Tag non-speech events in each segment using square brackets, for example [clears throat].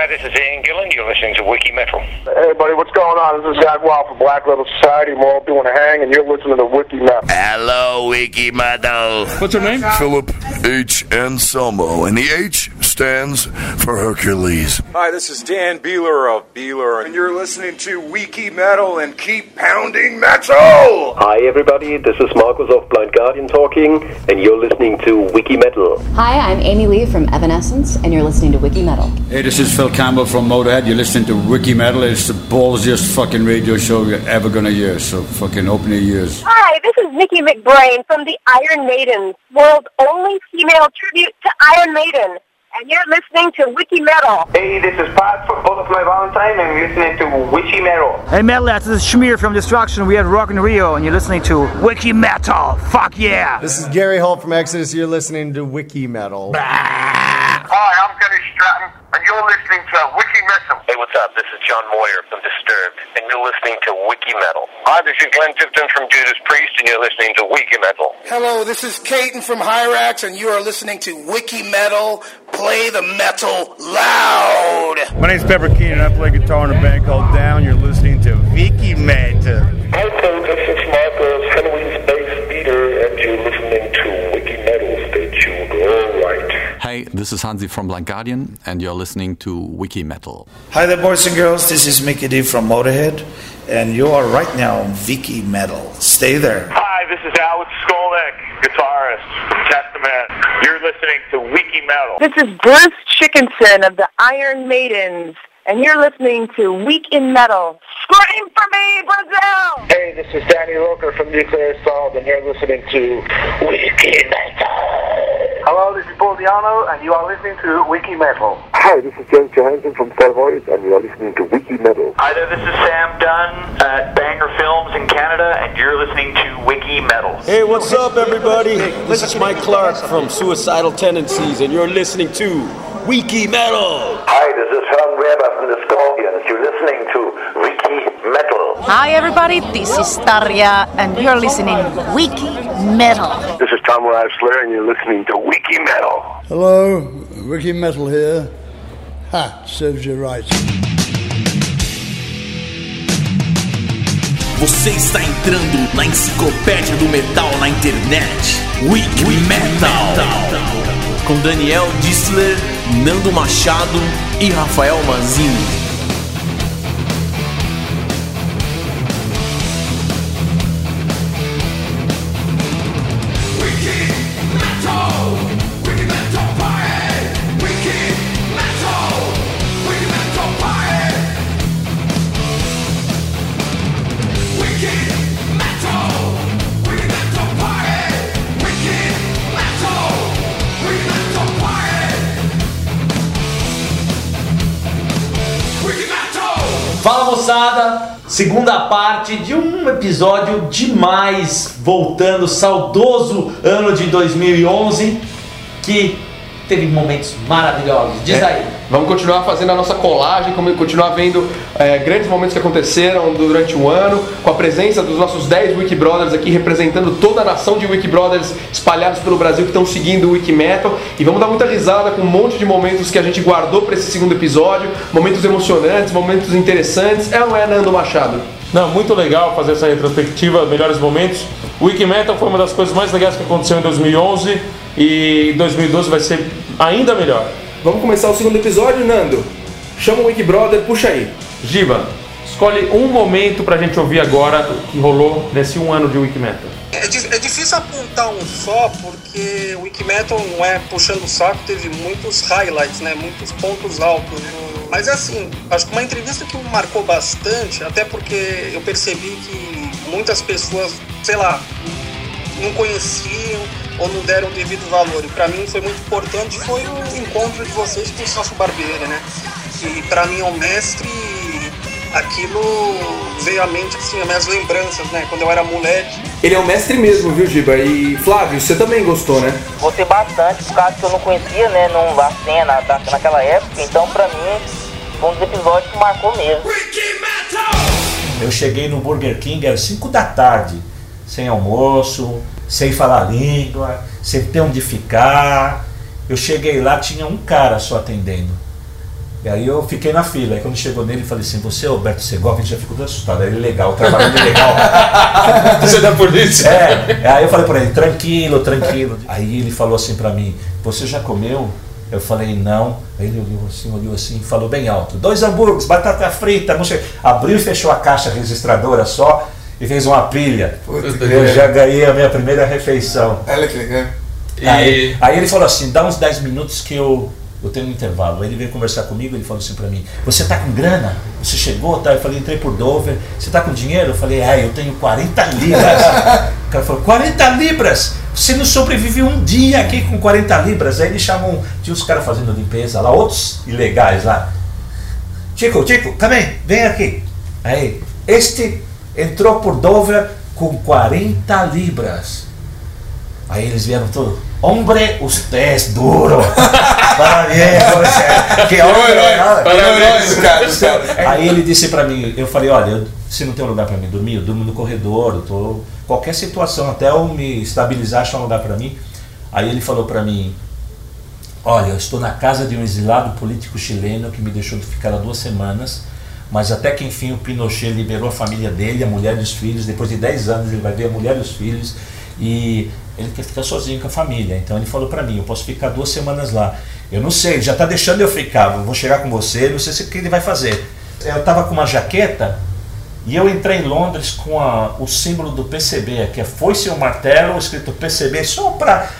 Hi, this is Ian Gillan. You're listening to Wiki Metal. Hey, buddy, what's going on? This is Jack Wild from Black Level Society. We're all doing a hang, and you're listening to Wiki Metal. Hello, Wiki Metal. What's your name? Philip H. Anselmo, and the H stands for Hercules. Hi, this is Dan Beeler of Beeler, and you're listening to Wiki Metal and keep pounding metal! Hi, everybody, this is Marcus of Blind Guardian talking, and you're listening to Wiki Metal. Hi, I'm Amy Lee from Evanescence, and you're listening to Wiki Metal. Hey, this is Phil Campbell from Motorhead. You're listening to Wiki Metal. It's the ballsiest fucking radio show you're ever gonna hear. So fucking open your ears. Hi, this is Nikki McBrain from the Iron Maiden, world's only female tribute to Iron Maiden. And you're listening to Wiki Metal. Hey, this is Pat from my Valentine, and you're listening to Wiki Metal. Hey, Metalheads, this is Schmier from Destruction. We had Rock in Rio, and you're listening to Wiki Metal. Fuck yeah! This is Gary Holt from Exodus. You're listening to Wiki Metal. Hi, I'm Kenny Stratton, and you're listening to Wiki Metal. Hey, what's up? This is John Moyer from Disturbed, and you're listening to Wiki Metal. Hi, this is Glenn Tipton from Judas Priest, and you're listening to Wiki Metal. Hello, this is Caton from Hyrax, and you are listening to Wiki Metal. Play the metal loud. My name's Pepper Keenan. And I play guitar in a band called Down. You're listening to Wiki Metal. Hi, folks. This is Marcos, Halloween's bass beater, and you're listening to Wiki Metal. Stay tuned. All right. This is Hansi from Blind Guardian, and you're listening to Wiki Metal. Hi there, boys and girls. This is Mickey D from Motorhead, and you are right now on Wiki Metal. Stay there. Hi, this is Alex Skolnick, guitarist from Testament. You're listening to Wiki Metal. This is Bruce Chickenson of the Iron Maidens, and you're listening to Week in Metal. Scream for me, Brazil! Hey, this is Danny Roker from Nuclear Assault, and you're listening to Wiki Metal. Hello, this is Paul Diano, and you are listening to Wiki Metal. Hi, this is James Johansson from Starvoice, and you are listening to Wiki Metal. Hi there, this is Sam Dunn at Banger Films in Canada, and you're listening to Wiki Metal. Hey, what's up, everybody? This is Mike Clark from Suicidal Tendencies, and you're listening to Wiki Metal. Hi, this is Herm Weber from the Scorpions. You're listening to Wiki Metal. Hi, everybody. This is Tarja, and you're listening to Wiki Metal. This is Tom Rassler, and you're listening to Wiki Metal. Hello, Wiki Metal here. Ha, serves you right. Você está entrando na enciclopédia do metal na internet. Wiki, Metal. Com Daniel Dissler, Nando Machado e Rafael Manzini. Segunda parte de um episódio demais, voltando saudoso ano de 2011, que teve momentos maravilhosos. Diz É, aí. Vamos continuar fazendo a nossa colagem, continuar vendo é, grandes momentos que aconteceram durante o ano, com a presença dos nossos 10 Wiki Brothers aqui representando toda a nação de Wiki Brothers espalhados pelo Brasil que estão seguindo o Wiki Metal. E vamos dar muita risada com um monte de momentos que a gente guardou para esse segundo episódio, momentos emocionantes, momentos interessantes. É ou é, Nando Machado? Não, muito legal fazer essa retrospectiva, melhores momentos. O Wiki Metal foi uma das coisas mais legais que aconteceu em 2011 e em 2012 vai ser ainda melhor. Vamos começar o segundo episódio, Nando? Chama o Wiki Brother, puxa aí. Giba, escolhe um momento pra gente ouvir agora que rolou nesse um ano de Wiki Metal. É, é difícil apontar um só, porque o Wikimetal não é puxando o saco, teve muitos highlights, né? Muitos pontos altos. Mas assim, acho que uma entrevista que me marcou bastante, até porque eu percebi que muitas pessoas, sei lá, não conheciam ou não deram o devido valor. E pra mim foi muito importante foi o encontro de vocês com o Celso Barbeiro, né? Que pra mim é um mestre e aquilo veio à mente assim, as minhas lembranças, né? Quando eu era moleque. Ele é o mestre mesmo, viu, Giba? E Flávio, você também gostou, né? Gostei bastante, por causa que eu não conhecia, né, não, a cena da, naquela época, então pra mim foi um dos episódios que marcou mesmo. Eu cheguei no Burger King às 5 da tarde, sem almoço, sem falar língua, sem ter onde ficar. Eu cheguei lá, tinha um cara só atendendo. E aí eu fiquei na fila. Aí quando chegou nele, eu falei assim: Você é Alberto Segovia? Ele já ficou todo assustado. Ele, legal, trabalhando legal. [laughs] Você é da polícia? É. Aí eu falei pra ele: Tranquilo, tranquilo. Aí ele falou assim pra mim: Você já comeu? Eu falei: Não. Aí ele olhou assim, olhou assim e falou bem alto: Dois hambúrgueres, batata frita, não sei. Abriu e fechou a caixa registradora só e fez uma pilha. eu já ganhei a minha primeira refeição. Olha que legal. Aí, aí ele falou assim: dá uns 10 minutos que eu, eu tenho um intervalo. Aí ele veio conversar comigo ele falou assim pra mim: Você tá com grana? Você chegou? Tá? Eu falei: Entrei por Dover. Você tá com dinheiro? Eu falei: É, eu tenho 40 libras. [laughs] o cara falou: 40 libras? Você não sobrevive um dia aqui com 40 libras. Aí eles chamam, tinha uns caras fazendo limpeza lá, outros ilegais lá. Chico, Chico, também, vem aqui. Aí, este entrou por Dover com 40 libras. Aí eles vieram todos. Hombre, usted es duro. [laughs] Parabéns. Que homem. Aí ele disse pra mim, eu falei, olha, se não tem um lugar pra mim dormir, eu durmo no corredor, eu tô qualquer situação, até eu me estabilizar, achar um lugar pra mim. Aí ele falou pra mim, olha, eu estou na casa de um exilado político chileno que me deixou de ficar há duas semanas, mas até que enfim o Pinochet liberou a família dele, a mulher e os filhos, depois de 10 anos ele vai ver a mulher e os filhos, e ele quer ficar sozinho com a família. Então ele falou pra mim, eu posso ficar duas semanas lá. Eu não sei, ele já está deixando eu ficar, eu vou chegar com você, não sei se- o que ele vai fazer. Eu estava com uma jaqueta e eu entrei em Londres com a- o símbolo do PCB, que é foice e um martelo, escrito PCB, só para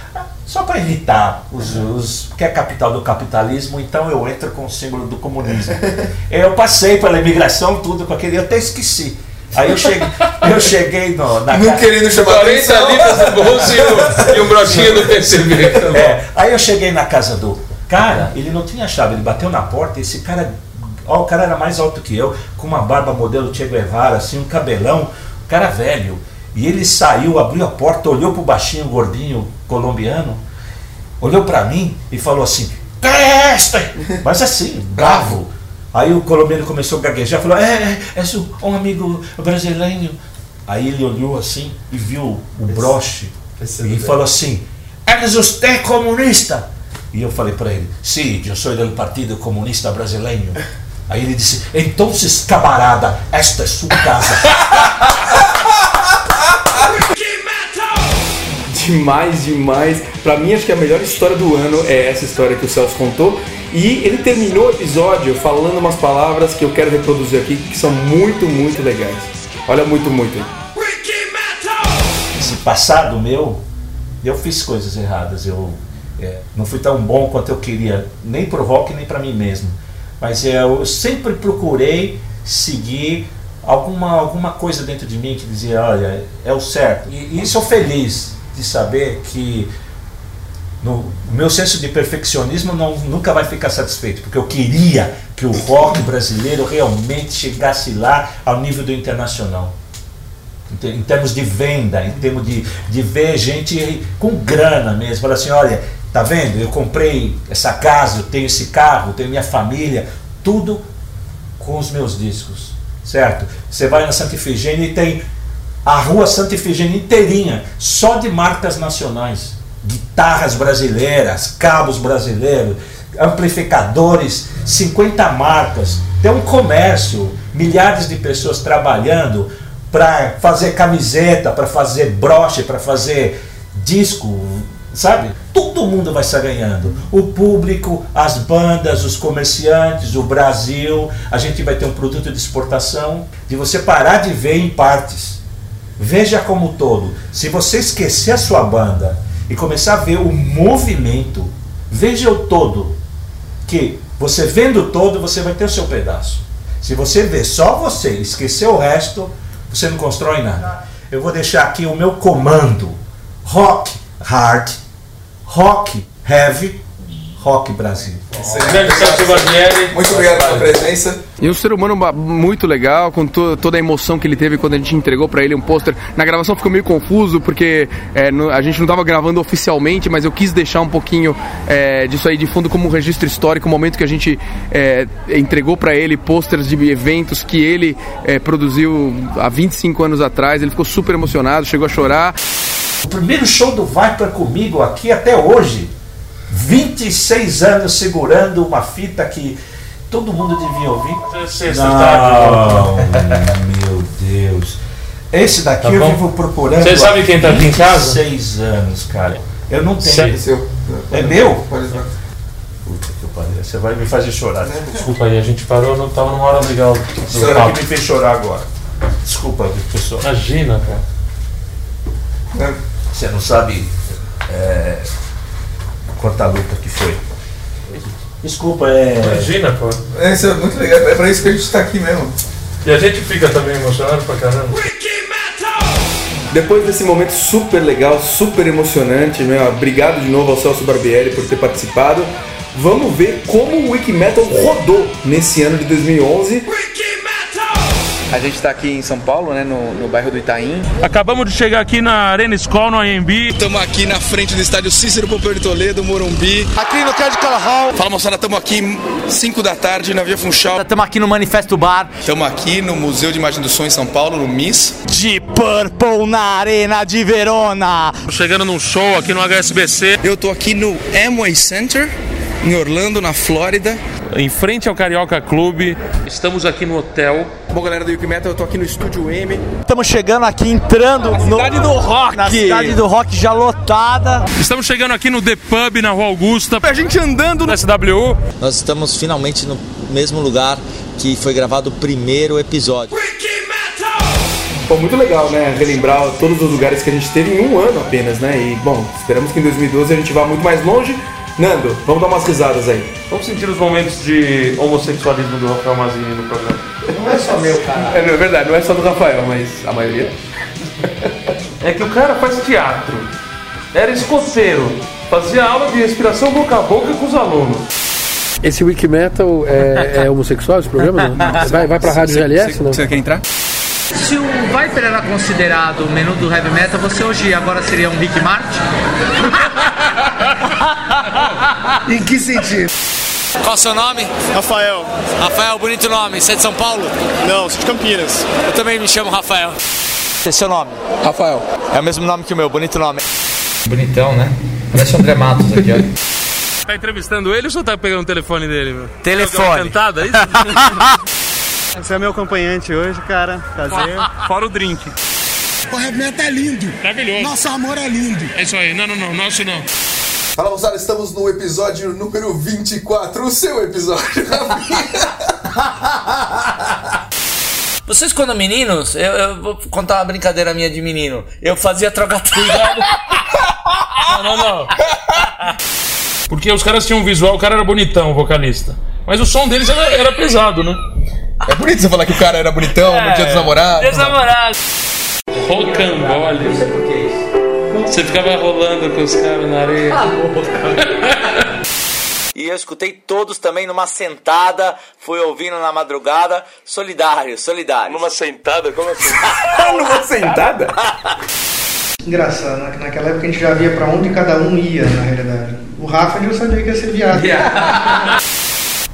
só para irritar os, os que é a capital do capitalismo, então eu entro com o símbolo do comunismo. [laughs] eu passei pela imigração, tudo com aquele, eu até esqueci. Aí eu cheguei, eu cheguei no, na Não querendo chamar 40 atenção. libras no bolso e um, e um brotinho do PCB. É, aí eu cheguei na casa do cara, ele não tinha chave, ele bateu na porta e esse cara, ó, o cara era mais alto que eu, com uma barba modelo Che Guevara, assim, um cabelão, cara velho. E ele saiu, abriu a porta, olhou pro baixinho, gordinho colombiano, olhou pra mim e falou assim, "Que é? [laughs] Mas assim, bravo. Aí o colombiano começou a gaguejar, falou, é, é, é um amigo brasileiro. Aí ele olhou assim e viu o broche e falou assim, ¿Eres usted comunista? E eu falei para ele, sim, eu sou do Partido Comunista Brasileiro. [laughs] Aí ele disse, então, camarada, esta é sua casa. [laughs] Demais, demais. Pra mim, acho que a melhor história do ano é essa história que o Celso contou. E ele terminou o episódio falando umas palavras que eu quero reproduzir aqui, que são muito, muito legais. Olha, muito, muito. Esse passado meu, eu fiz coisas erradas. Eu é, não fui tão bom quanto eu queria, nem pro rock, nem para mim mesmo. Mas é, eu sempre procurei seguir alguma, alguma coisa dentro de mim que dizia, olha, é o certo. E, e sou feliz de saber que no, meu senso de perfeccionismo não, nunca vai ficar satisfeito, porque eu queria que o rock brasileiro realmente chegasse lá ao nível do internacional. Em, ter- em termos de venda, em termos de, de ver gente com grana mesmo. Falar assim, olha, tá vendo? Eu comprei essa casa, eu tenho esse carro, eu tenho minha família, tudo com os meus discos, certo? Você vai na Santa Ifigênia e tem a rua Santa Ifigênia inteirinha, só de marcas nacionais. Guitarras brasileiras, cabos brasileiros, amplificadores, 50 marcas. Tem um comércio, milhares de pessoas trabalhando para fazer camiseta, para fazer broche, para fazer disco, sabe? Todo mundo vai estar ganhando. O público, as bandas, os comerciantes, o Brasil. A gente vai ter um produto de exportação de você parar de ver em partes. Veja como todo. Se você esquecer a sua banda e começar a ver o movimento, veja o todo. Que você vendo o todo, você vai ter o seu pedaço. Se você vê só você, e esquecer o resto, você não constrói nada. Eu vou deixar aqui o meu comando: rock hard, rock heavy, rock Brasil. Grande Celso Barbieri. Muito obrigado pela presença. E um ser humano muito legal, com to- toda a emoção que ele teve quando a gente entregou pra ele um pôster. Na gravação ficou meio confuso, porque é, no- a gente não tava gravando oficialmente, mas eu quis deixar um pouquinho é, disso aí de fundo como um registro histórico, o momento que a gente é, entregou pra ele pôsteres de eventos que ele é, produziu há 25 anos atrás. Ele ficou super emocionado, chegou a chorar. O primeiro show do Viper comigo aqui até hoje. 26 anos segurando uma fita que todo mundo devia ouvir. Sexta Não, meu Deus. Esse daqui Tá eu bom? vivo procurando. Você sabe quem tá aqui em casa? Seis anos, cara. Eu não tenho. Sério? Seu. É meu? Puta que pariu. Você vai me fazer chorar. Desculpa aí, a gente parou, não tava numa hora legal. do A senhora papo. que me fez chorar agora. Desculpa, pessoal. Imagina, cara. Você não sabe é, quanta luta que foi. Desculpa, é. Imagina, pô. Isso é muito legal, é pra isso que a gente tá aqui mesmo. E a gente fica também emocionado pra caramba. Depois desse momento super legal, super emocionante, né? obrigado de novo ao Celso Barbieri por ter participado. Vamos ver como o Wiki Metal rodou nesse ano de 2011. A gente está aqui em São Paulo, né, no, no bairro do Itaim. Acabamos de chegar aqui na Arena School, no AMB. Estamos aqui na frente do estádio Cícero Pompeu de Toledo, Morumbi. Aqui no Cadical Hall. Fala moçada, estamos aqui 5 da tarde na Via Funchal. Estamos aqui no Manifesto Bar. Estamos aqui no Museu de Imagem do Som em São Paulo, no MIS. De Purple na Arena de Verona. Chegando num show aqui no HSBC. Eu tô aqui no Amway Center, em Orlando, na Flórida. Em frente ao Carioca Clube. Estamos aqui no hotel. Bom, galera do Wiki Metal, eu tô aqui no Estúdio M. Estamos chegando aqui, entrando no, cidade do rock. Na cidade do rock já lotada. Estamos chegando aqui no The Pub, na Rua Augusta. A gente andando no SWU. Nós estamos finalmente no mesmo lugar que foi gravado o primeiro episódio. Pô, muito legal, né? Relembrar todos os lugares que a gente teve em um ano apenas, né? E, bom, esperamos que em 2012 a gente vá muito mais longe. Nando, vamos dar umas risadas aí. Vamos sentir os momentos de homossexualismo do Rafael Mazini no programa. Não é só meu, cara. É, não é verdade, não é só do Rafael, mas a maioria. [laughs] É que o cara faz teatro. Era escoteiro. Fazia aula de respiração boca a boca com os alunos. Esse Wiki Metal é, é homossexual esse programa? [laughs] Não? Vai, vai pra Rádio GLS? Não? Você quer entrar? Se o Viper era considerado o menu do heavy metal, você hoje agora seria um Rick Martin? [laughs] em que sentido? Qual o seu nome? Rafael. Rafael, bonito nome. Você é de São Paulo? Não, sou de Campinas. Eu também me chamo Rafael. Esse é seu nome? Rafael. É o mesmo nome que o meu, bonito nome. Bonitão, né? Parece o André Matos aqui, ó. Tá entrevistando ele ou só tá pegando o telefone dele? Meu? Telefone. Uma cantada, é isso? [laughs] Você é meu acompanhante hoje, cara. Prazer. Fora o drink. O metal é lindo. Maravilhoso. Nosso amor é lindo. É isso aí. Não, não, não. Nosso não. Fala, moçada, estamos no episódio número 24, o seu episódio. [laughs] Vocês quando meninos, eu, eu vou contar uma brincadeira minha de menino. Eu fazia troca-troca. [laughs] Não, não, não. Porque os caras tinham um visual, o cara era bonitão, o vocalista. Mas o som deles era, era pesado, né? É bonito você falar que o cara era bonitão no dia dos namorados. Meus namorados. Rocambole. Você ficava rolando com os caras na areia. E eu escutei todos também numa sentada, fui ouvindo na madrugada. Solidário, solidário. Numa sentada? Como assim? [laughs] Numa sentada? Engraçado, na- naquela época a gente já via pra onde cada um ia, na realidade. O Rafa já sabia que ia ser viado. [laughs] [laughs]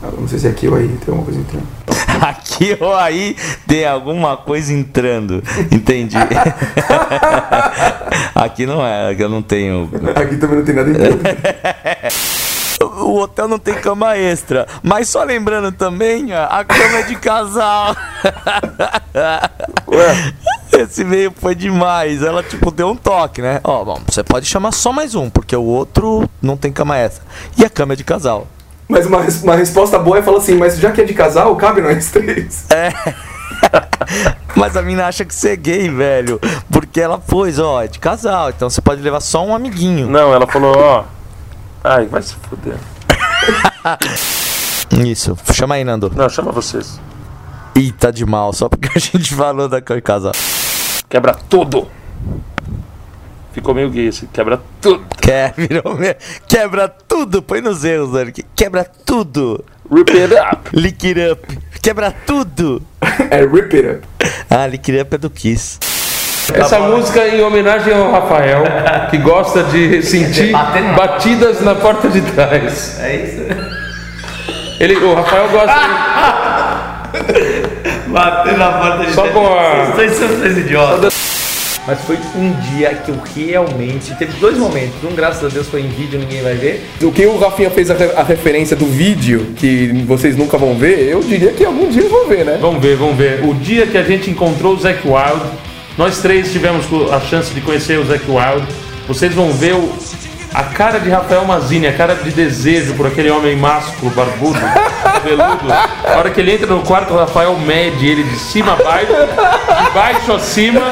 Não sei se é aqui ou aí, tem alguma coisa entrando. [laughs] Aqui ou aí tem alguma coisa entrando. Entendi. [laughs] aqui não é, aqui eu não tenho. Aqui também não tem nada entrando. [laughs] O hotel não tem cama extra. Mas só lembrando também, a cama é de casal. Esse meio foi demais. Ela, tipo, deu um toque, né? Ó, bom, você pode chamar só mais um, porque o outro não tem cama extra. E a cama é de casal. Mas uma, uma resposta boa é falar assim, mas já que é de casal, cabe nós três. É. [laughs] Mas a mina acha que você é gay, velho. Porque ela pôs, ó, é de casal, então você pode levar só um amiguinho. Não, ela falou, ó. Ai, vai se fuder. [laughs] Isso, chama aí, Nando. Não, chama vocês. Ih, tá de mal, só porque a gente [laughs] falou da de casal. Quebra tudo. Ficou meio gay esse, quebra tudo. Quer, virou me- Quebra tudo, põe nos erros, Eric. Quebra tudo. Rip it up. [laughs] Lick it up. Quebra tudo. É rip it up. Ah, Lick it up é do Kiss. Essa música é em homenagem ao Rafael, que gosta de [laughs] sentir batidas na porta de trás. É isso? Ele, o Rafael gosta. [laughs] Bater na porta de Só com a- Vocês são idiotas. Mas foi um dia que eu realmente. Teve dois momentos. Um, graças a Deus, foi em vídeo, ninguém vai ver. O que o Rafinha fez a, re- a referência do vídeo, que vocês nunca vão ver, eu diria que algum dia eles vão ver, né? Vamos ver, vamos ver. O dia que a gente encontrou o Zac Wild, nós três tivemos a chance de conhecer o Zac Wild. Vocês vão ver o, a cara de Rafael Mazini, a cara de desejo por aquele homem másculo, barbudo, cabeludo. A hora que ele entra no quarto, o Rafael mede ele de cima a baixo, de baixo a cima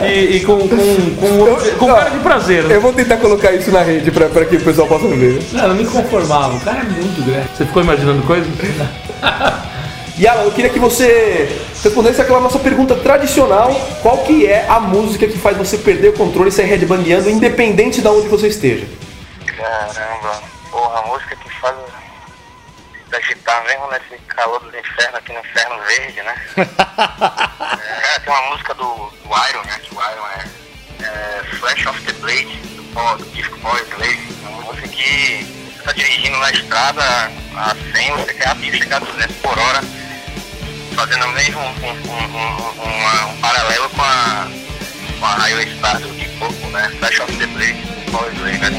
e, e com, com, com, com cara de prazer. Eu vou tentar colocar isso na rede pra, pra que o pessoal possa ver. Não, eu não me conformava. O cara é muito grande. Você ficou imaginando coisas? [laughs] E Alan, eu queria que você respondesse aquela nossa pergunta tradicional: qual que é a música que faz você perder o controle e sair headbangueando, independente de onde você esteja? Caramba, porra, a música que faz agitar mesmo nesse calor do inferno aqui no inferno verde, né? [laughs] é, tem uma música do, do Iron, né? Que o Iron é, é Flash of the Blade, do, do disco Power Slave. Uma música que você tá dirigindo na estrada a 100, você quer rápido chegar a 200 por hora, fazendo mesmo um, um, um, um- paralelo com a, com a Highway Star do Deep Purple, né? Flash of the Blade, Power Slave, né?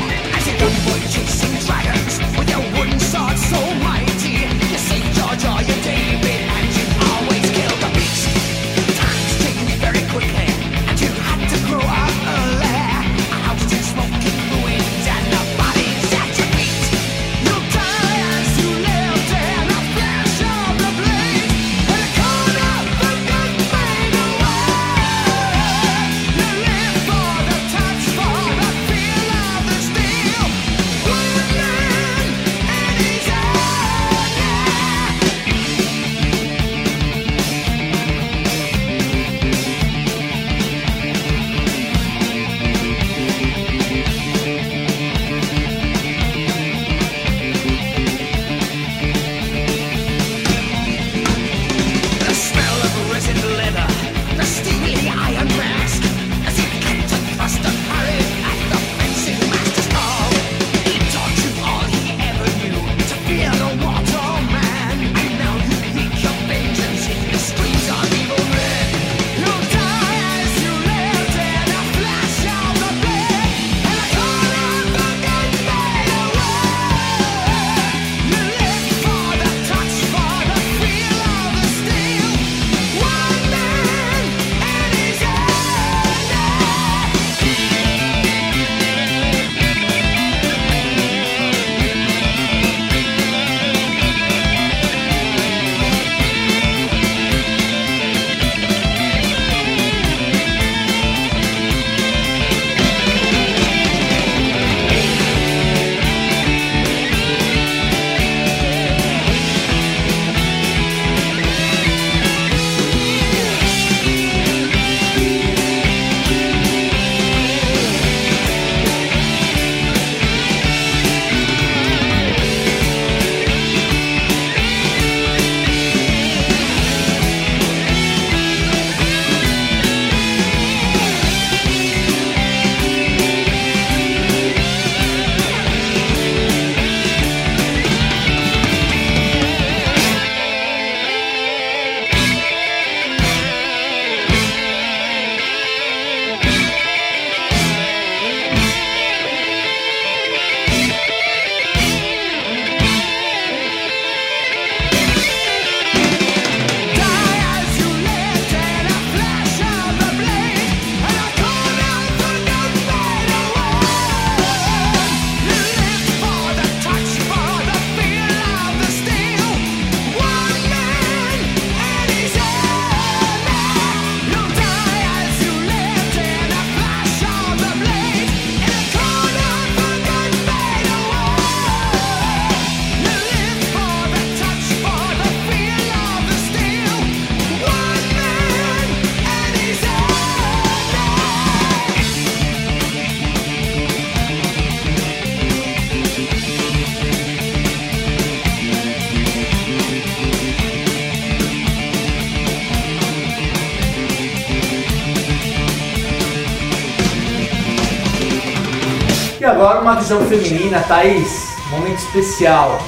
Uma visão feminina, Thaís, momento especial,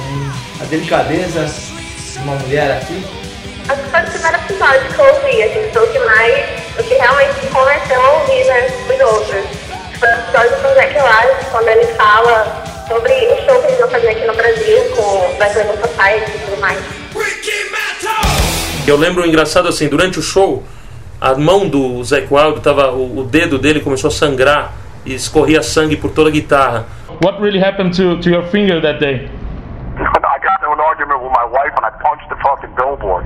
a delicadeza de uma mulher aqui. Acho que foi o primeiro episódio que eu ouvi, assim, foi o que mais, o que realmente convenceu a ouvir né, os outros. Foi o episódio com o Zac quando ele fala sobre o show que eles vão fazer aqui no Brasil, com o Label Society e tudo mais. Eu lembro engraçado assim, durante o show, a mão do Zac Wild tava, o, o dedo dele começou a sangrar e escorria sangue por toda a guitarra. What really happened to, to your finger that day? [laughs] I got into an argument with my wife and I punched the fucking billboard.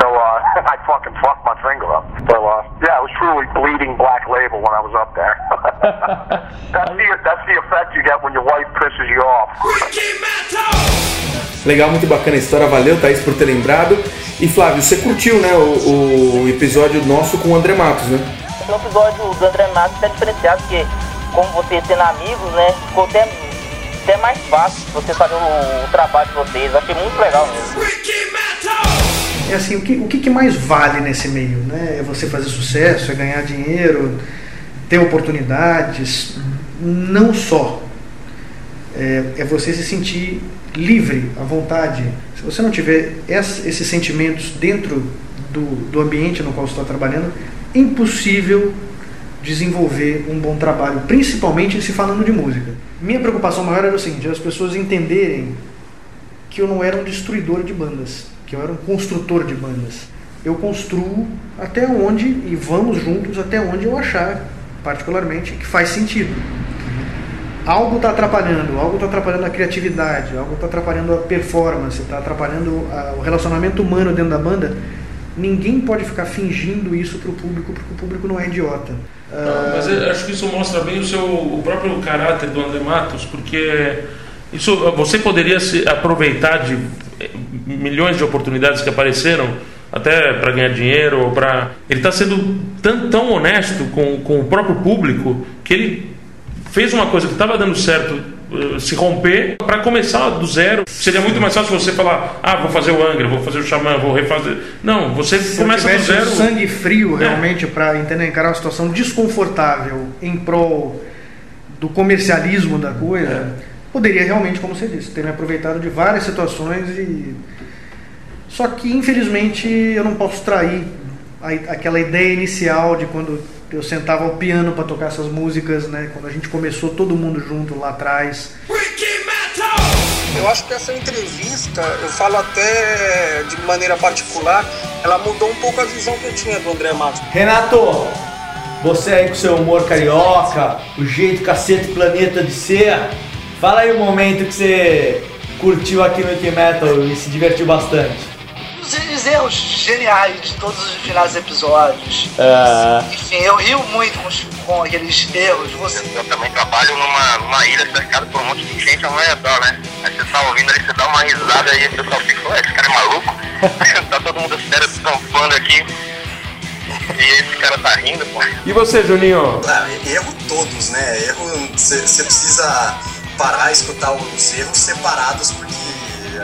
So uh, [laughs] I fucking fucked my finger up. So uh, yeah, I was truly bleeding black label when I was up there. [laughs] that's the that's the effect you get when your wife pisses you off. Legal, muito bacana a história. Valeu, Thaís, por ter lembrado. E Flávio, você curtiu, né, o, o episódio nosso com o André Matos, né? No episódio do André Matos é diferenciado, porque como vocês sendo amigos, né, ficou até, até mais fácil você fazer o, o trabalho de vocês. Achei muito legal mesmo. É assim, o que, o que que mais vale nesse meio? Né? É você fazer sucesso, é ganhar dinheiro, ter oportunidades. Não só. É, é você se sentir livre, à vontade. Se você não tiver ess- esses sentimentos dentro do, do ambiente no qual você está trabalhando, é impossível desenvolver um bom trabalho, principalmente se falando de música. Minha preocupação maior era o seguinte, as pessoas entenderem que eu não era um destruidor de bandas, que eu era um construtor de bandas. Eu construo até onde, e vamos juntos até onde eu achar, particularmente, que faz sentido. Algo está atrapalhando, algo está atrapalhando a criatividade, algo está atrapalhando a performance, está atrapalhando a- o relacionamento humano dentro da banda. Ninguém pode ficar fingindo isso para o público, porque o público não é idiota. Não, mas acho que isso mostra bem o seu o próprio caráter do André Matos, porque isso você poderia se aproveitar de eh, milhões de oportunidades que apareceram até para ganhar dinheiro ou para ele está sendo tão, tão honesto com, com o próprio público que ele fez uma coisa que estava dando certo se romper. Para começar do zero seria muito mais fácil você falar ah vou fazer o Angra vou fazer o Xamã vou refazer. Não você Se começa do zero. um sangue frio realmente para entender encarar uma situação desconfortável em prol do comercialismo da coisa, poderia realmente, como você disse, ter me aproveitado de várias situações e só que infelizmente eu não posso trair a- aquela ideia inicial de quando eu sentava ao piano para tocar essas músicas, né? Quando a gente começou todo mundo junto lá atrás. Eu acho que essa entrevista, eu falo até de maneira particular, ela mudou um pouco a visão que eu tinha do André Matos. Renato, você aí com seu humor carioca, o jeito cacete planeta de ser, fala aí o momento que você curtiu aqui no Metal e se divertiu bastante. Os, os erros geniais de todos os finais dos episódios. É. Enfim, eu rio muito com, os- com aqueles erros. Você... Eu também trabalho numa, numa ilha cercada por um monte de gente ao redor, né? Aí você tá ouvindo ali, você dá uma risada aí, o pessoal fica, ué, esse cara é maluco? [laughs] tá todo mundo sério tampando aqui. E esse cara tá rindo, pô. E você, Juninho? Ah, erro todos, né? Erro, você precisa parar e escutar os erros separados, porque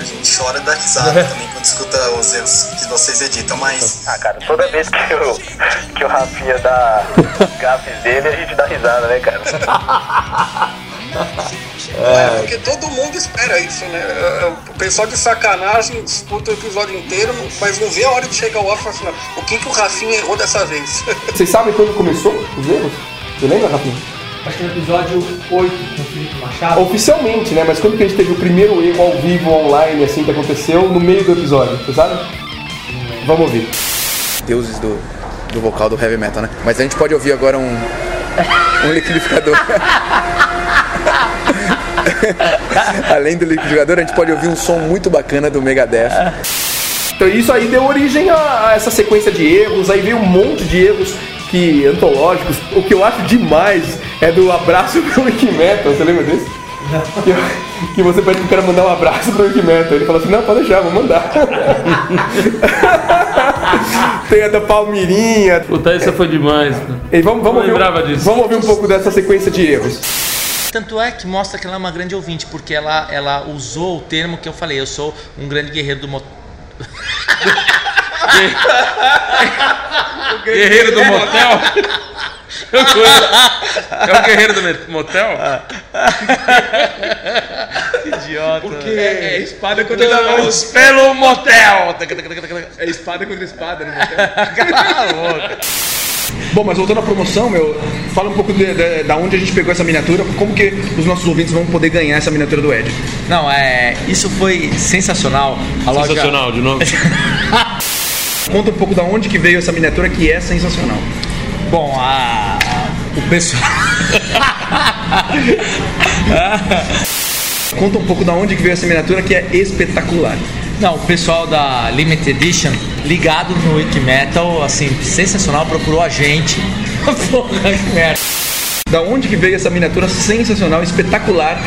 a gente chora da risada também quando escuta os erros que vocês editam, mas. Ah, cara, toda vez que o, que o Rafinha dá gafes dele, a gente dá risada, né, cara? [laughs] É, porque todo mundo espera isso, né? É, O pessoal de sacanagem escuta o episódio inteiro, mas não vê a hora de chegar ao off e assim, "Não, o que, que o Rafinha errou dessa vez? [laughs] Vocês sabem quando começou os erros? Você lembra, Rafinha? Acho que no episódio 8 com o Felipe Machado. Oficialmente, né? Mas quando que a gente teve o primeiro erro ao vivo, online, assim, que aconteceu no meio do episódio, você sabe? Vamos ouvir. deuses do, do vocal do heavy metal, né? Mas a gente pode ouvir agora um, um liquidificador. [laughs] Além do liquidificador, a gente pode ouvir um som muito bacana do Megadeth. Então isso aí deu origem a, a essa sequência de erros, aí veio um monte de erros que antológicos. O que eu acho demais é do abraço [laughs] pro Wiki Metal, você lembra desse? Que, que você pede pro cara mandar um abraço pro Wiki Metal. Ele fala assim, não, pode deixar, vou mandar. [laughs] Tem a da Palmirinha. Puta, essa foi demais. E vamos, vamos, Não ouvir, vamos ouvir um pouco dessa sequência de erros. Tanto é que mostra que ela é uma grande ouvinte, porque ela, ela usou o termo que eu falei, eu sou um grande guerreiro do motel. [laughs] Guerreiro do motel? [laughs] É o guerreiro do motel? [laughs] Idiota. Porque é, é espada contra Estamos pelo motel. É espada contra espada, né? Cala a boca. Bom, mas voltando à promoção, meu, fala um pouco de, de- da onde a gente pegou essa miniatura, como que os nossos ouvintes vão poder ganhar essa miniatura do Ed. Não, é. Isso foi sensacional. A loja- Sensacional, de novo. [laughs] Conta um pouco da onde que veio essa miniatura que é sensacional. Bom, a, o pessoal. [laughs] Conta um pouco da onde que veio essa miniatura que é espetacular. Não, o pessoal da Limited Edition, ligado no Wiki Metal, assim, sensacional, procurou a gente. [laughs] Porra, que merda. Da onde que veio essa miniatura sensacional, espetacular?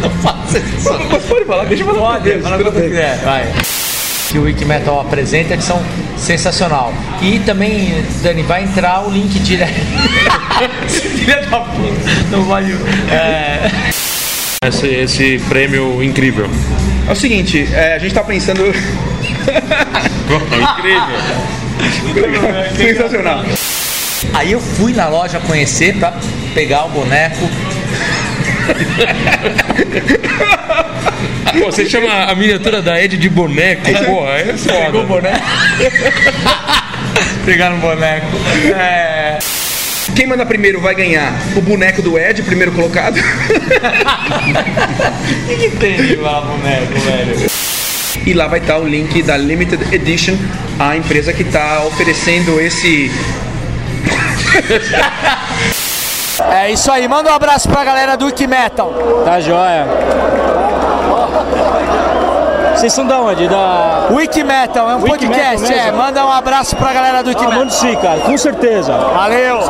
Não faça isso. Pode, pode falar, deixa eu falar. Pode, fala o que quiser, vai. Que o Wiki Metal apresenta, que são sensacional. E também, Dani, vai entrar o link direto. [laughs] Filha da puta. Não vai. É... Esse, esse prêmio incrível. É o seguinte, é, a gente tá pensando. [laughs] incrível. [laughs] Sensacional. Aí eu fui na loja conhecer pra pegar o boneco. [laughs] Pô, você chama a miniatura da Ed de boneco, porra, é Pegou o foda. boneco? [laughs] Pegaram o boneco. É. Quem manda primeiro vai ganhar o boneco do Ed, primeiro colocado. O que, que tem de lá, boneco, velho? E lá vai estar o link da Limited Edition, a empresa que está oferecendo esse. [laughs] É isso aí, manda um abraço pra galera do Wiki Metal. Tá joia. Vocês são da onde? Da. Wiki Metal, é um Wiki podcast, Metal é. Manda um abraço pra galera do Wiki Ah, mando sim, cara, com certeza. Valeu.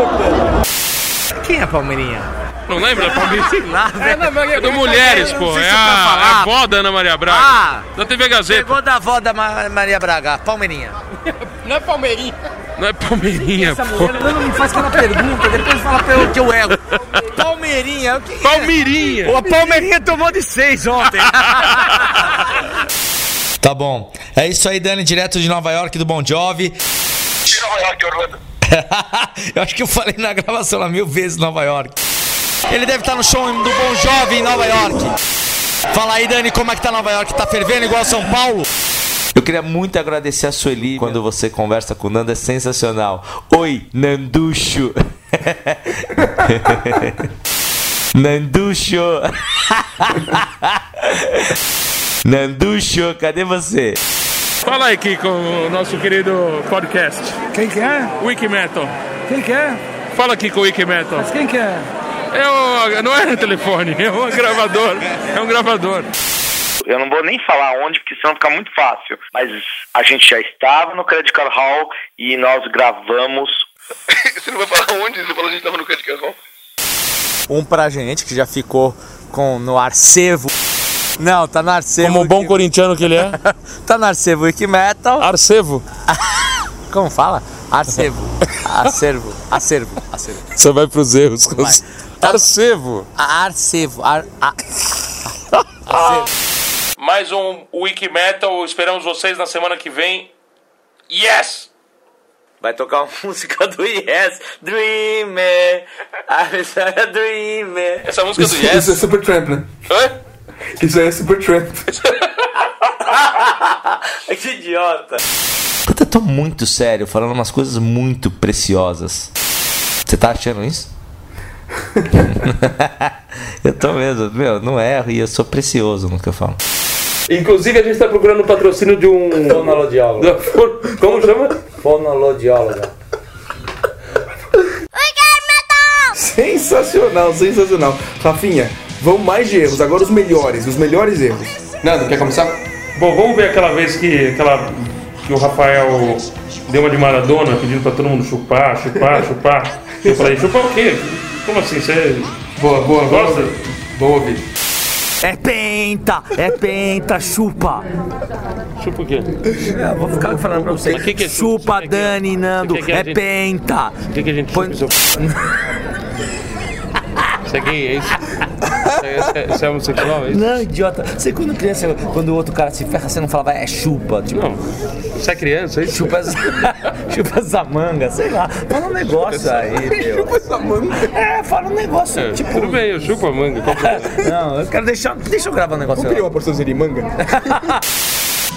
Quem é a Palmeirinha? Não lembra, Palmeiras? [laughs] É, não, mas É do eu- Mulheres, pô. sei É a, avó da Ana Maria Braga. Ah. da TV Gazeta. Pegou da avó da Ma- Maria Braga, Palmeirinha. Não é Palmeirinha. Não é Palmeirinha, Essa pô. mulher não me faz aquela pergunta, depois fala pra eu que eu erro. Palmeirinha, [laughs] o que Palmeirinha. O Palmeirinha tomou de seis ontem. [laughs] Tá bom. É isso aí, Dani, direto de Nova York, do Bon Jovi. De Nova York, Orlando. [laughs] eu acho que eu falei na gravação lá mil vezes Nova York. Ele deve estar no show do Bon Jovi em Nova York. Fala aí, Dani, como é que tá Nova York? Tá fervendo igual São Paulo? Eu queria muito agradecer a Sueli quando você conversa com o Nando, é sensacional. Oi, Nanducho. [laughs] Nanducho. [laughs] Nanducho, cadê você? Fala aí, Kiko, o nosso querido podcast. Quem que é? Wiki Metal. Quem que é? Fala aqui com o Wiki Metal. Mas quem que é? É o, não é telefone, é um gravador. É um gravador. Eu não vou nem falar onde, porque senão fica muito fácil. Mas a gente já estava no Credit Card Hall e nós gravamos. [laughs] Você não vai falar onde? Você falou que a gente tava no Credit Card Hall? Um pra gente que já ficou com no arcevo. Não, tá no arcevo. Como o bom corintiano que ele é. [laughs] tá no arcevo Wiki Metal. Arcevo. [laughs] Como fala? Arcevo. Acervo. Acervo. Acervo. Você vai pros erros. Vai. [laughs] Arcevo. Arcevo. Ar, a- Mais um Wiki Metal. Esperamos vocês na semana que vem. Yes! Vai tocar uma [laughs] música do Yes, Dreamer, I'm a Dreamer. Essa música do Isso, Yes. isso é Super Tramp, né? Hã? Isso aí é Super Tramp. [laughs] que idiota. Eu tô muito sério, falando umas coisas muito preciosas. Você tá achando isso? [laughs] eu tô mesmo, meu, não erro e eu sou precioso no que eu falo. Inclusive, a gente tá procurando o patrocínio de um. Fonolodiólogo. Como chama? Fonolodiólogo. Sensacional, sensacional. Rafinha, vamos mais de erros. Agora os melhores, os melhores erros. Nando, quer começar? Bom, vamos ver aquela vez que, aquela, que o Rafael deu uma de Maradona pedindo pra todo mundo chupar, chupar, chupar. Eu falei, chupar o quê? Como assim? Você Boa, boa, gosta? Boa ouvir. É penta, é penta, chupa. Chupa o quê? É, vou ficar falando pra você. Mas que que é chupa, Dani, Nando, que que a é gente- penta. O que, que a gente chupa? [laughs] Isso Isso é gay, é isso? [laughs] Isso é, é- homossexual, é isso? Não, idiota. Você quando criança, quando o outro cara se ferra, você não falava é chupa. Tipo, Não, você é criança, é isso? Chupa essa, [laughs] chupa essa manga, sei lá. Fala um negócio aí, meu. [laughs] Chupa essa manga? É, fala um negócio, É, tipo... Tudo bem, eu chupo a manga. [laughs] Não, eu quero deixar... Deixa eu gravar um negócio Vamos aí. criar uma porçãozinha de manga?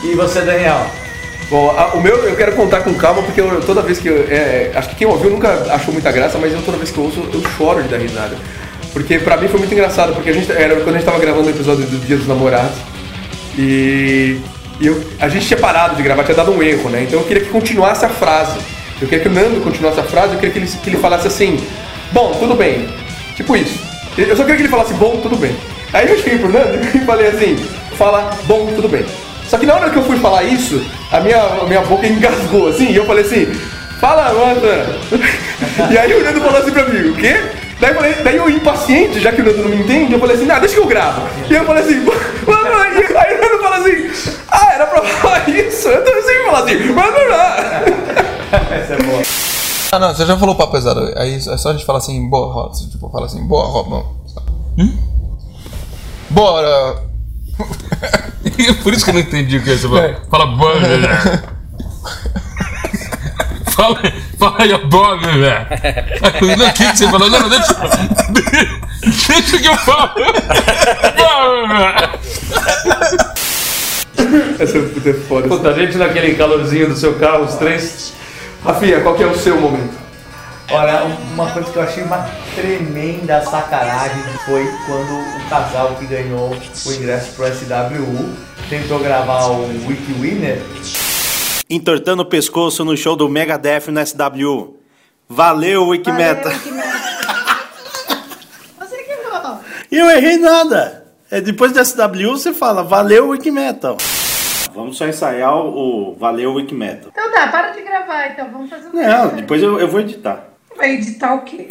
E você, Daniel? Bom, a- o meu eu quero contar com calma, porque eu- toda vez que eu. é, acho que quem ouviu nunca achou muita graça, mas eu toda vez que eu ouço, eu choro de dar risada. Porque pra mim foi muito engraçado, porque a gente, era quando a gente tava gravando o episódio do Dia dos Namorados. E, e eu- a gente tinha parado de gravar, tinha dado um erro, né? Então eu queria que continuasse a frase. Eu queria que o Nando continuasse a frase, eu queria que ele, que ele falasse assim: Bom, tudo bem. Tipo isso. Eu só queria que ele falasse: Bom, tudo bem. Aí eu cheguei pro Nando [laughs] e falei assim: Fala, bom, tudo bem. Só que na hora que eu fui falar isso, a minha, a minha boca engasgou assim, e eu falei assim: Fala, Nanda. [laughs] e aí o Nando falou assim pra mim: O quê? Daí, eu falei, daí eu impaciente, já que o Nando não me entende, eu falei assim, ah, deixa que eu gravo. E eu falei assim, [laughs] mano, e aí o Nando fala assim, ah, era pra falar isso? Eu também sempre falo assim, mas não dá. [laughs] Essa é boa. Ah, não, você já falou papo pesado. Aí é só a gente falar assim, boa roda. Tipo, fala assim, boa roda. Hum? Bora. [laughs] Por isso que eu não entendi o que você falou. Fala boa, velho. Fala, fala boa, velho. Não, o que que você falou? Não, não, deixa, deixa que eu falo. Essa é foda. Puta, a gente naquele calorzinho do seu carro, os três. Rafinha, qual que é o seu momento? Olha, uma coisa que eu achei uma tremenda sacanagem foi quando o casal que ganhou o ingresso pro SWU tentou gravar o Wiki Winner. Entortando o pescoço no show do Megadeth no SW. Valeu, Wikimeta. Você que falou. E eu errei nada. É, depois do SW você fala, valeu, Wikimetal. Vamos só ensaiar o, o Valeu Wikimetal. Então tá, para de gravar então, vamos fazer um Não, depois eu, eu vou editar. Vai editar o quê?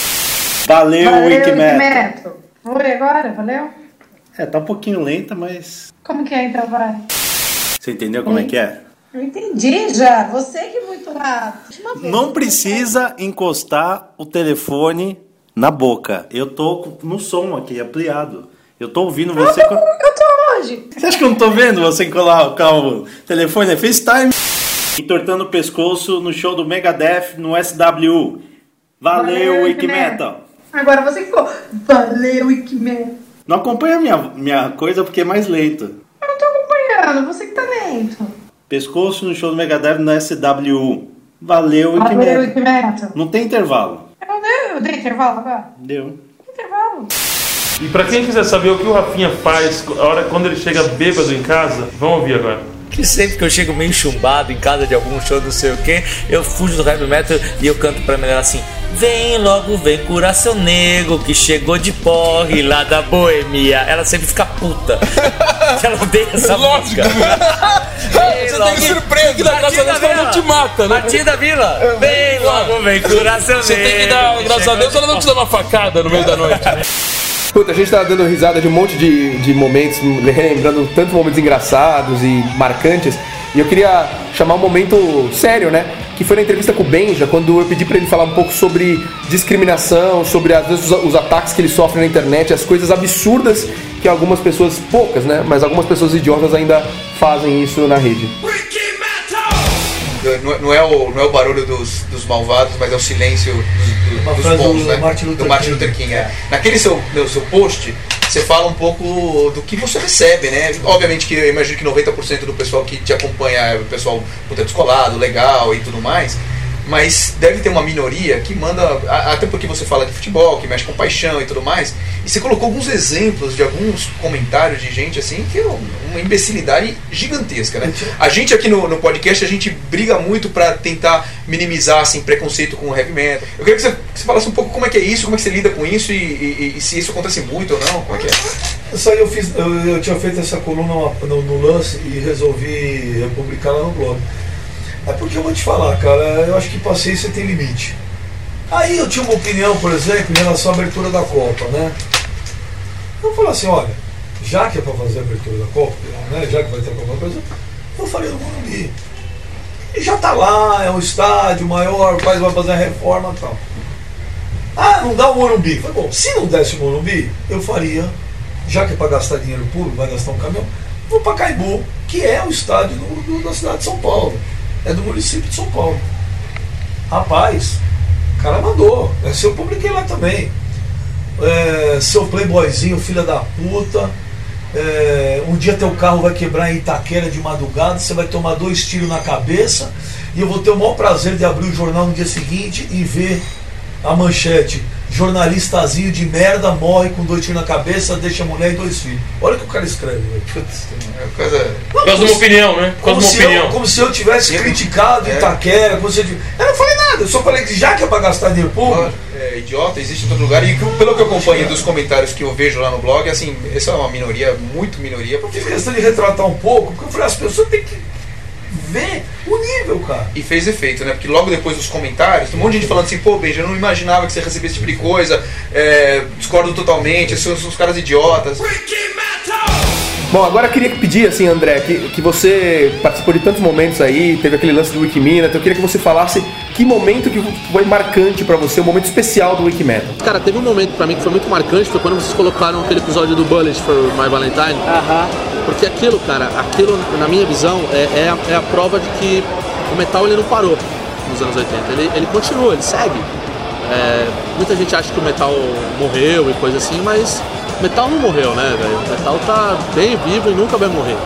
Valeu, Wikimetal. Wikimetal. Foi agora, valeu? É, tá um pouquinho lenta, mas. Como que é então, vai? Você entendeu como é que é? Eu entendi já, você que é muito rápido. Não precisa encostar o telefone na boca. Eu tô no som aqui, ampliado. Eu tô ouvindo você. co- Eu tô onde? Você acha que eu não tô vendo você colocar o telefone? É FaceTime. Entortando o pescoço no show do Megadeth no SW. Valeu, Valeu, Wikimetal. Agora você que ficou. Valeu, Wikimetal. Não acompanha minha, minha coisa porque é mais lento. Eu não tô acompanhando, você que tá lento. Pescoço no show do Megadeth no SW. Valeu, Valeu. Wikimetal. Não tem intervalo. Eu dei, eu dei intervalo agora? Deu. Intervalo. E pra quem quiser saber o que o Rafinha faz a hora quando ele chega bêbado em casa, vamos ouvir agora. Que sempre que eu chego meio chumbado em casa de algum show, não sei o que, eu fujo do heavy metal e eu canto pra mulher assim: Vem logo, vem curar seu nego que chegou de porre lá da boemia. Ela sempre fica puta. [laughs] ela odeia essa música. Você tem que surpreender que da graça a Deus ela não te mata, né? Da Vila, vem logo, vem curar seu Você nego. tem que dar, graças a Deus, ela não te dá uma facada no meio da noite. né? [laughs] Puta, a gente tá dando risada de um monte de, de momentos, lembrando tantos momentos engraçados e marcantes. E eu queria chamar um momento sério, né? Que foi na entrevista com o Benja, quando eu pedi pra ele falar um pouco sobre discriminação, sobre às vezes os, os ataques que ele sofre na internet, as coisas absurdas que algumas pessoas, poucas, né? Mas algumas pessoas idiotas ainda fazem isso na rede. Não é- Não é, o, não é o barulho dos, dos malvados, mas é o silêncio dos, Uma dos bons, do né? Martin Luther do Martin King. Luther King. é. Naquele seu, no seu post, você fala um pouco do que você recebe, né? Obviamente que eu imagino que 90% do pessoal que te acompanha é o pessoal puta descolado, legal e tudo mais. Mas deve ter uma minoria que manda, até porque você fala de futebol, que mexe com paixão e tudo mais. E você colocou alguns exemplos de alguns comentários de gente assim, que é uma imbecilidade gigantesca, né? A gente aqui no, no podcast, a gente briga muito pra tentar minimizar assim, preconceito com o heavy metal. Eu queria que você, que você falasse um pouco como é que é isso, como é que você lida com isso e, e- e se isso acontece muito ou não, como é que é? Isso aí eu fiz, eu, eu tinha feito essa coluna no, no lance e resolvi publicar lá no blog. É porque eu vou te falar, cara, eu acho que paciência tem limite. Aí eu tinha uma opinião, por exemplo, em relação à abertura da Copa, né? Eu falei assim, olha, já que é para fazer a abertura da Copa, né, já que vai ter alguma coisa, eu falei do Morumbi. E já tá lá, é um estádio maior, o país vai fazer a reforma e tal. Ah, não dá o Morumbi. Falei, bom, se não desse o Morumbi, eu faria, já que é para gastar dinheiro público, vai gastar um caminhão, vou para Caibu, que é o estádio do- do- da cidade de São Paulo. É do município de São Paulo. Rapaz, o cara mandou. Esse eu publiquei lá também. É, seu playboyzinho, filha da puta. é, um dia teu carro vai quebrar em Itaquera de madrugada, você vai tomar dois tiros na cabeça e eu vou ter o maior prazer de abrir o jornal no dia seguinte e ver a manchete. Jornalistazinho de merda morre com dois tiros na cabeça, deixa a mulher e dois filhos. Olha o que o cara escreve, velho. Putz, é coisa. Por causa de uma opinião, né? Por Como causa se, uma eu, opinião. como se eu tivesse Eu- criticado É. Itaquera, como se eu, tivesse- eu não falei nada, eu só falei que já que é pra gastar dinheiro público, É, idiota, existe em todo lugar. E que- pelo que eu acompanho dos comentários que eu vejo lá no blog, assim, essa é uma minoria, muito minoria. eu fiz questão de retratar um pouco, porque eu falei, as pessoas têm que ver o nível, cara. E fez efeito, né? Porque logo depois dos comentários, tem um monte de gente falando assim, pô, Benja, eu não imaginava que você recebesse esse tipo de coisa, é, discordo totalmente, esses são os caras idiotas. Bom, agora eu queria pedir, assim, André, que, que você participou de tantos momentos aí, teve aquele lance do Wikimedia, então eu queria que você falasse que momento que foi marcante pra você, um momento especial do Wikimedia. Cara, teve um momento pra mim que foi muito marcante, foi quando vocês colocaram aquele episódio do Bullet for My Valentine. Porque aquilo, cara, aquilo, na minha visão, é, é, a, é a prova de que o metal ele não parou nos anos 80. Ele, ele continua, ele segue. É, muita gente acha que o metal morreu e coisa assim, mas metal não morreu, né, velho? Metal tá bem vivo e nunca vai morrer.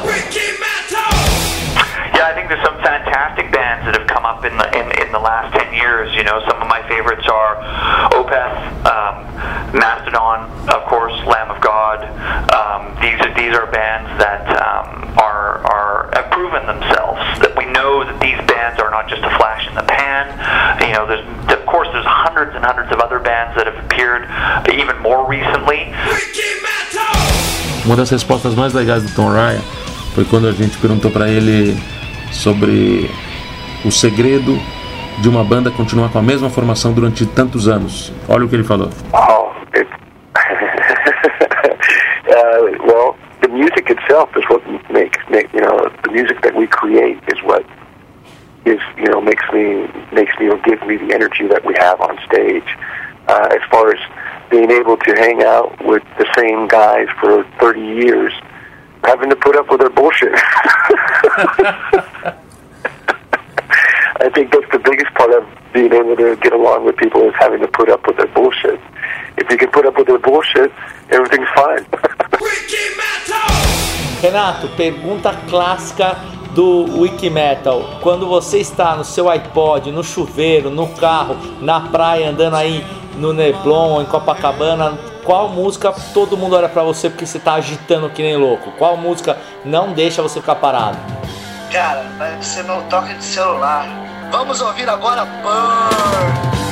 Yeah, I think there's some fantastic bands that have come up in the in, in the last ten years. You know, some of my favorites are Opeth, um, Mastodon, of course, Lamb of God. Um, these are these are bands that um, are are have proven themselves. Know that these bands are not just a flash in the pan. You know, there's of course there's hundreds and hundreds of other bands that have appeared even more recently. Uma das respostas mais legais do Tom Ryan foi quando a gente perguntou pra ele sobre o segredo de uma banda continuar com a mesma formação durante tantos anos. Olha o que ele falou. Oh, it, [laughs] uh, well, music itself is what makes, make, you know, the music that we create is what is, you know, makes me, makes me or gives me the energy that we have on stage. Uh, as far as being able to hang out with the same guys for 30 years, having to put up with their bullshit. [laughs] [laughs] I think that's the biggest part of being able to get along with people is having to put up with their bullshit. If you can put up with their bullshit, everything's fine. [laughs] Renato, pergunta clássica do Wikimetal. Quando você está no seu iPod, no chuveiro, no carro, na praia, andando aí no Neblon, em Copacabana, qual música todo mundo olha pra você porque você tá agitando que nem louco? Qual música não deixa você ficar parado? Cara, vai ser meu toque de celular. Vamos ouvir agora Burn.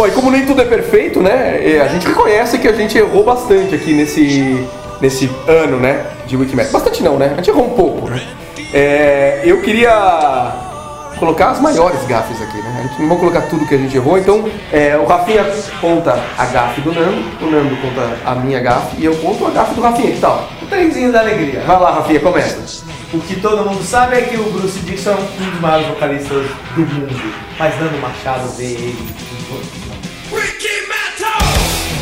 Bom, e como nem tudo é perfeito, né? é, A gente reconhece que a gente errou bastante aqui nesse, nesse ano, né? De Wikimedia. Bastante não, né? A gente errou um pouco. É, eu queria colocar as maiores gafes aqui, né? A gente não vai colocar tudo que a gente errou, então é, o Rafinha conta a gafe do Nando, o Nando conta a minha gafe e eu conto a gafe do Rafinha, que tal? O trenzinho da alegria. Vai lá, Rafinha, começa. O que todo mundo sabe é que o Bruce Dixon é um dos maiores vocalistas do mundo. Mas Nando Machado vê ele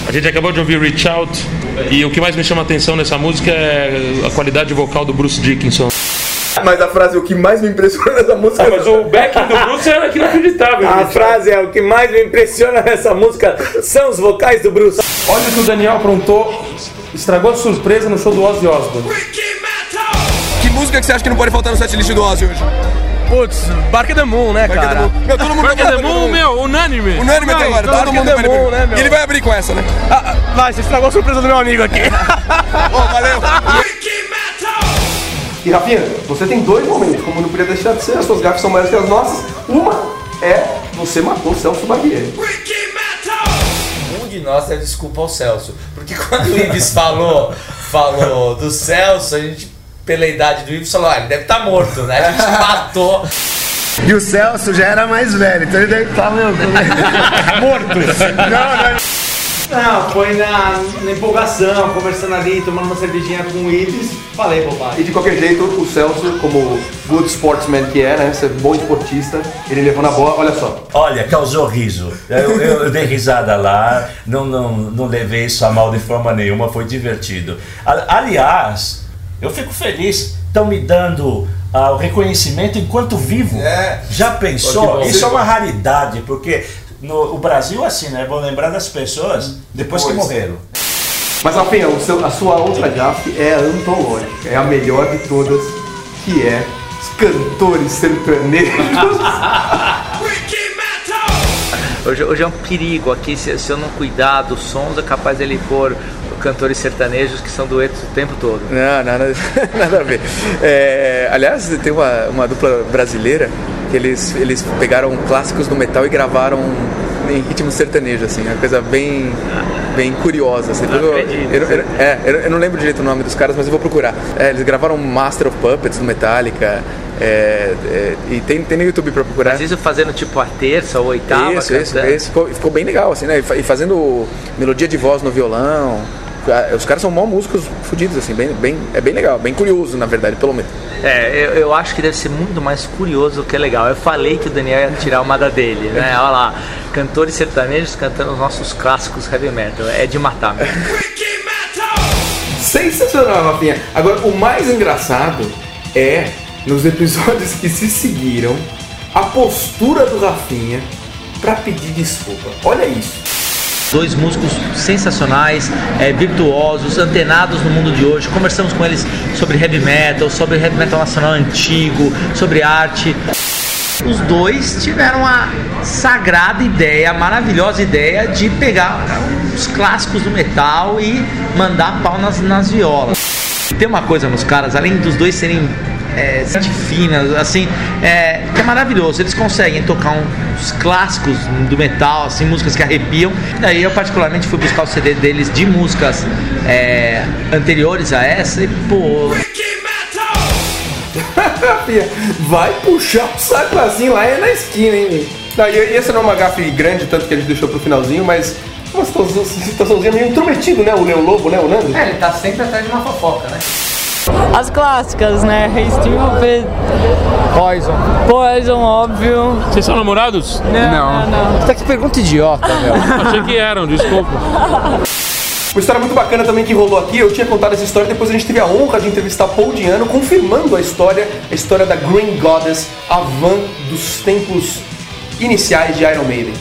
A gente acabou de ouvir Reach Out e o que mais me chama a atenção nessa música é a qualidade vocal do Bruce Dickinson. Mas a frase, o que mais me impressiona nessa música. Ah, mas o backing do Bruce é inacreditável. A frase é o que mais me impressiona nessa música são os vocais do Bruce. Olha o que o Daniel aprontou, estragou a surpresa no show do Ozzy Osbourne. Que música que você acha que não pode faltar no setlist do Ozzy hoje? Putz, Bark the Moon, né, the cara? Moon. Meu, todo mundo Bark vai the Moon, meu, unânime. Unânime até agora, todo mundo vai Moon, né, meu? E ele vai abrir com essa, né? Ah, ah, vai, você estragou a surpresa do meu amigo aqui. [laughs] Ô, valeu. E Rafinha, você tem dois momentos, como não podia deixar de ser, as suas gafes são maiores que as nossas. Uma é você matou o Celso Barbieri. Um de nós deve desculpa ao Celso. Porque quando o Ives falou, falou do Celso, a gente, pela idade do Ives, falou: ah, ele deve estar morto, né? A gente [laughs] matou. E o Celso já era mais velho, então ele deve estar, meu. [laughs] Morto. Não, não. Não, foi na, na empolgação, conversando ali, tomando uma cervejinha com o Ibis, falei E bobagem. de qualquer jeito, o Celso, como good sportsman que é, né? Ser bom esportista, ele levou na bola, olha só. Olha, causou riso. Eu, eu- eu dei risada lá, não, não, não levei isso a mal de forma nenhuma, foi divertido. Aliás, eu fico feliz, estão me dando ah, o reconhecimento enquanto vivo. Já pensou? Que. Isso é uma raridade, porque no o Brasil, assim, né? Vão lembrar das pessoas depois que Depois. morreram. Mas Rafinha, seu- a sua outra gafe é a antológica, é a melhor de todas, que é os cantores sertanejos. [laughs] Hoje, hoje é um perigo aqui, se, se eu não cuidar dos sons, é capaz dele pôr cantores sertanejos que são duetos o tempo todo. Não, nada, [laughs] nada a ver. É, aliás, tem uma, uma dupla brasileira que eles, eles pegaram clássicos do metal e gravaram em ritmo sertanejo, assim, uma coisa bem, bem curiosa. Assim. Depois eu, eu, eu- é, eu, não lembro direito o nome dos caras, mas eu vou procurar. É, eles gravaram Master of Puppets do Metallica. é, é, e tem, tem no YouTube pra procurar. Às vezes fazendo tipo a terça ou oitava Isso, isso, isso. Ficou, ficou bem legal, assim, né? E fazendo melodia de voz no violão. Ah, Os caras são mó músicos fodidos, assim, bem, bem, é bem legal, bem curioso, na verdade, pelo menos. É, eu, eu acho que deve ser muito mais curioso do que legal. Eu falei que o Daniel ia tirar uma da dele, né? Olha lá, cantores sertanejos cantando os nossos clássicos heavy metal. É de matar mesmo. Sensacional, Rafinha. Agora, o mais engraçado é, nos episódios que se seguiram, a postura do Rafinha pra pedir desculpa. Olha isso. Dois músicos sensacionais, é, virtuosos, antenados no mundo de hoje. Conversamos com eles sobre heavy metal, sobre heavy metal nacional antigo, sobre arte. Os dois tiveram a sagrada ideia, a maravilhosa ideia de pegar os clássicos do metal e mandar pau nas, nas violas. Tem uma coisa nos caras, além dos dois serem é, gente finas, assim, é, que é maravilhoso. Eles conseguem tocar uns clássicos do metal, assim, músicas que arrepiam. Daí eu particularmente fui buscar o CD deles de músicas é, anteriores a essa e pô. [laughs] Vai puxar o saco assim lá é na esquina, hein? Não, e, essa não é uma gafe grande, tanto que a gente deixou pro finalzinho, mas uma situação- situaçãozinha meio intrometido, né? O Leão Lobo, né? O Nando? É, ele tá sempre atrás de uma fofoca, né? As clássicas, né? Stupid. Poison. Poison, óbvio. Vocês são namorados? Não, não, não. Tá que pergunta idiota, meu. [laughs] Achei que eram, desculpa. Uma história muito bacana também que rolou aqui, eu tinha contado essa história, depois a gente teve a honra de entrevistar Paul Diano, confirmando a história, a história da Green Goddess, a van dos tempos iniciais de Iron Maiden.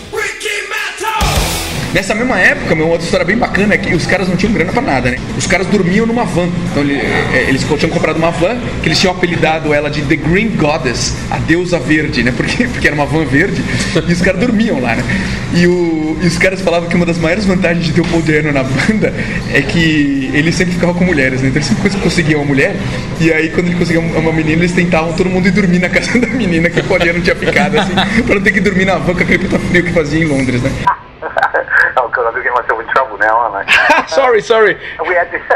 Nessa mesma época, meu, outra história bem bacana é que os caras não tinham grana pra nada, né? Os caras dormiam numa van. Então é, eles tinham comprado uma van que eles tinham apelidado ela de The Green Goddess, a deusa verde, né? Porque, [laughs] porque era uma van verde e os caras dormiam lá, né? E, o- e os caras falavam que uma das maiores vantagens de ter o Dano na banda é que ele sempre ficava com mulheres, né? Então ele sempre conseguia uma mulher e aí quando ele conseguia uma menina, eles tentavam todo mundo ir dormir na casa [laughs] da menina que o Dano tinha ficado, assim, pra não ter que dormir na van com aquele puta frio que fazia em Londres, né? Oh god, I'm gonna get myself in trouble now, aren't I? sorry, sorry. [laughs] we had this. [laughs]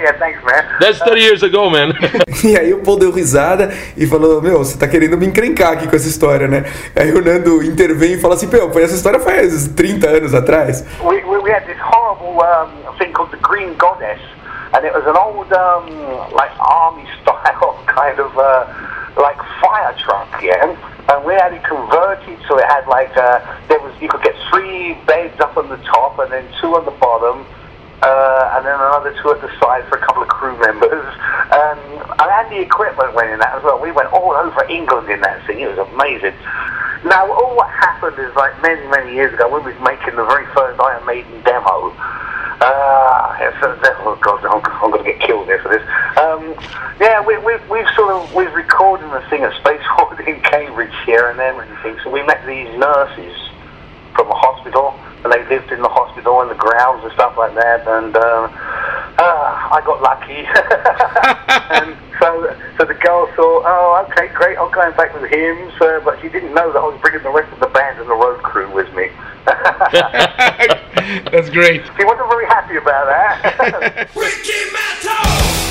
yeah, thanks, man. That's 30 years ago, man. [laughs] E aí o Paul deu risada e falou, meu, você tá querendo me encrencar aqui com essa história, né? Aí o Nando intervém e fala assim, meu, essa história faz 30 anos atrás. we, we, we had this horrible um, thing called the Green Goddess, and it was an old, um, like army style kind of uh, like fire truck, yeah. And we had it converted so it had like uh, there was you could get three beds up on the top and then two on the bottom. Uh, and then another two at the side for a couple of crew [laughs] members. Um, and the equipment went in that as well. We went all over England in that thing. It was amazing. Now, all what happened is like many, many years ago, when we was making the very first Iron Maiden demo. Uh, it's, uh, oh God, I'm, I'm going to get killed here for this. Um, yeah, we, we, we've sort of we've recorded the thing at Spaceport [laughs] in Cambridge here and everything. So we met these nurses from a hospital, and they lived in the hospital and the grounds and stuff like that. And uh, uh, I got lucky, [laughs] and so so the girl thought, oh, okay, great, I'm going back with him. So, but she didn't know that I was bringing the rest of the band and the road crew with me. [laughs] [laughs] That's great. She wasn't very happy about that. [laughs]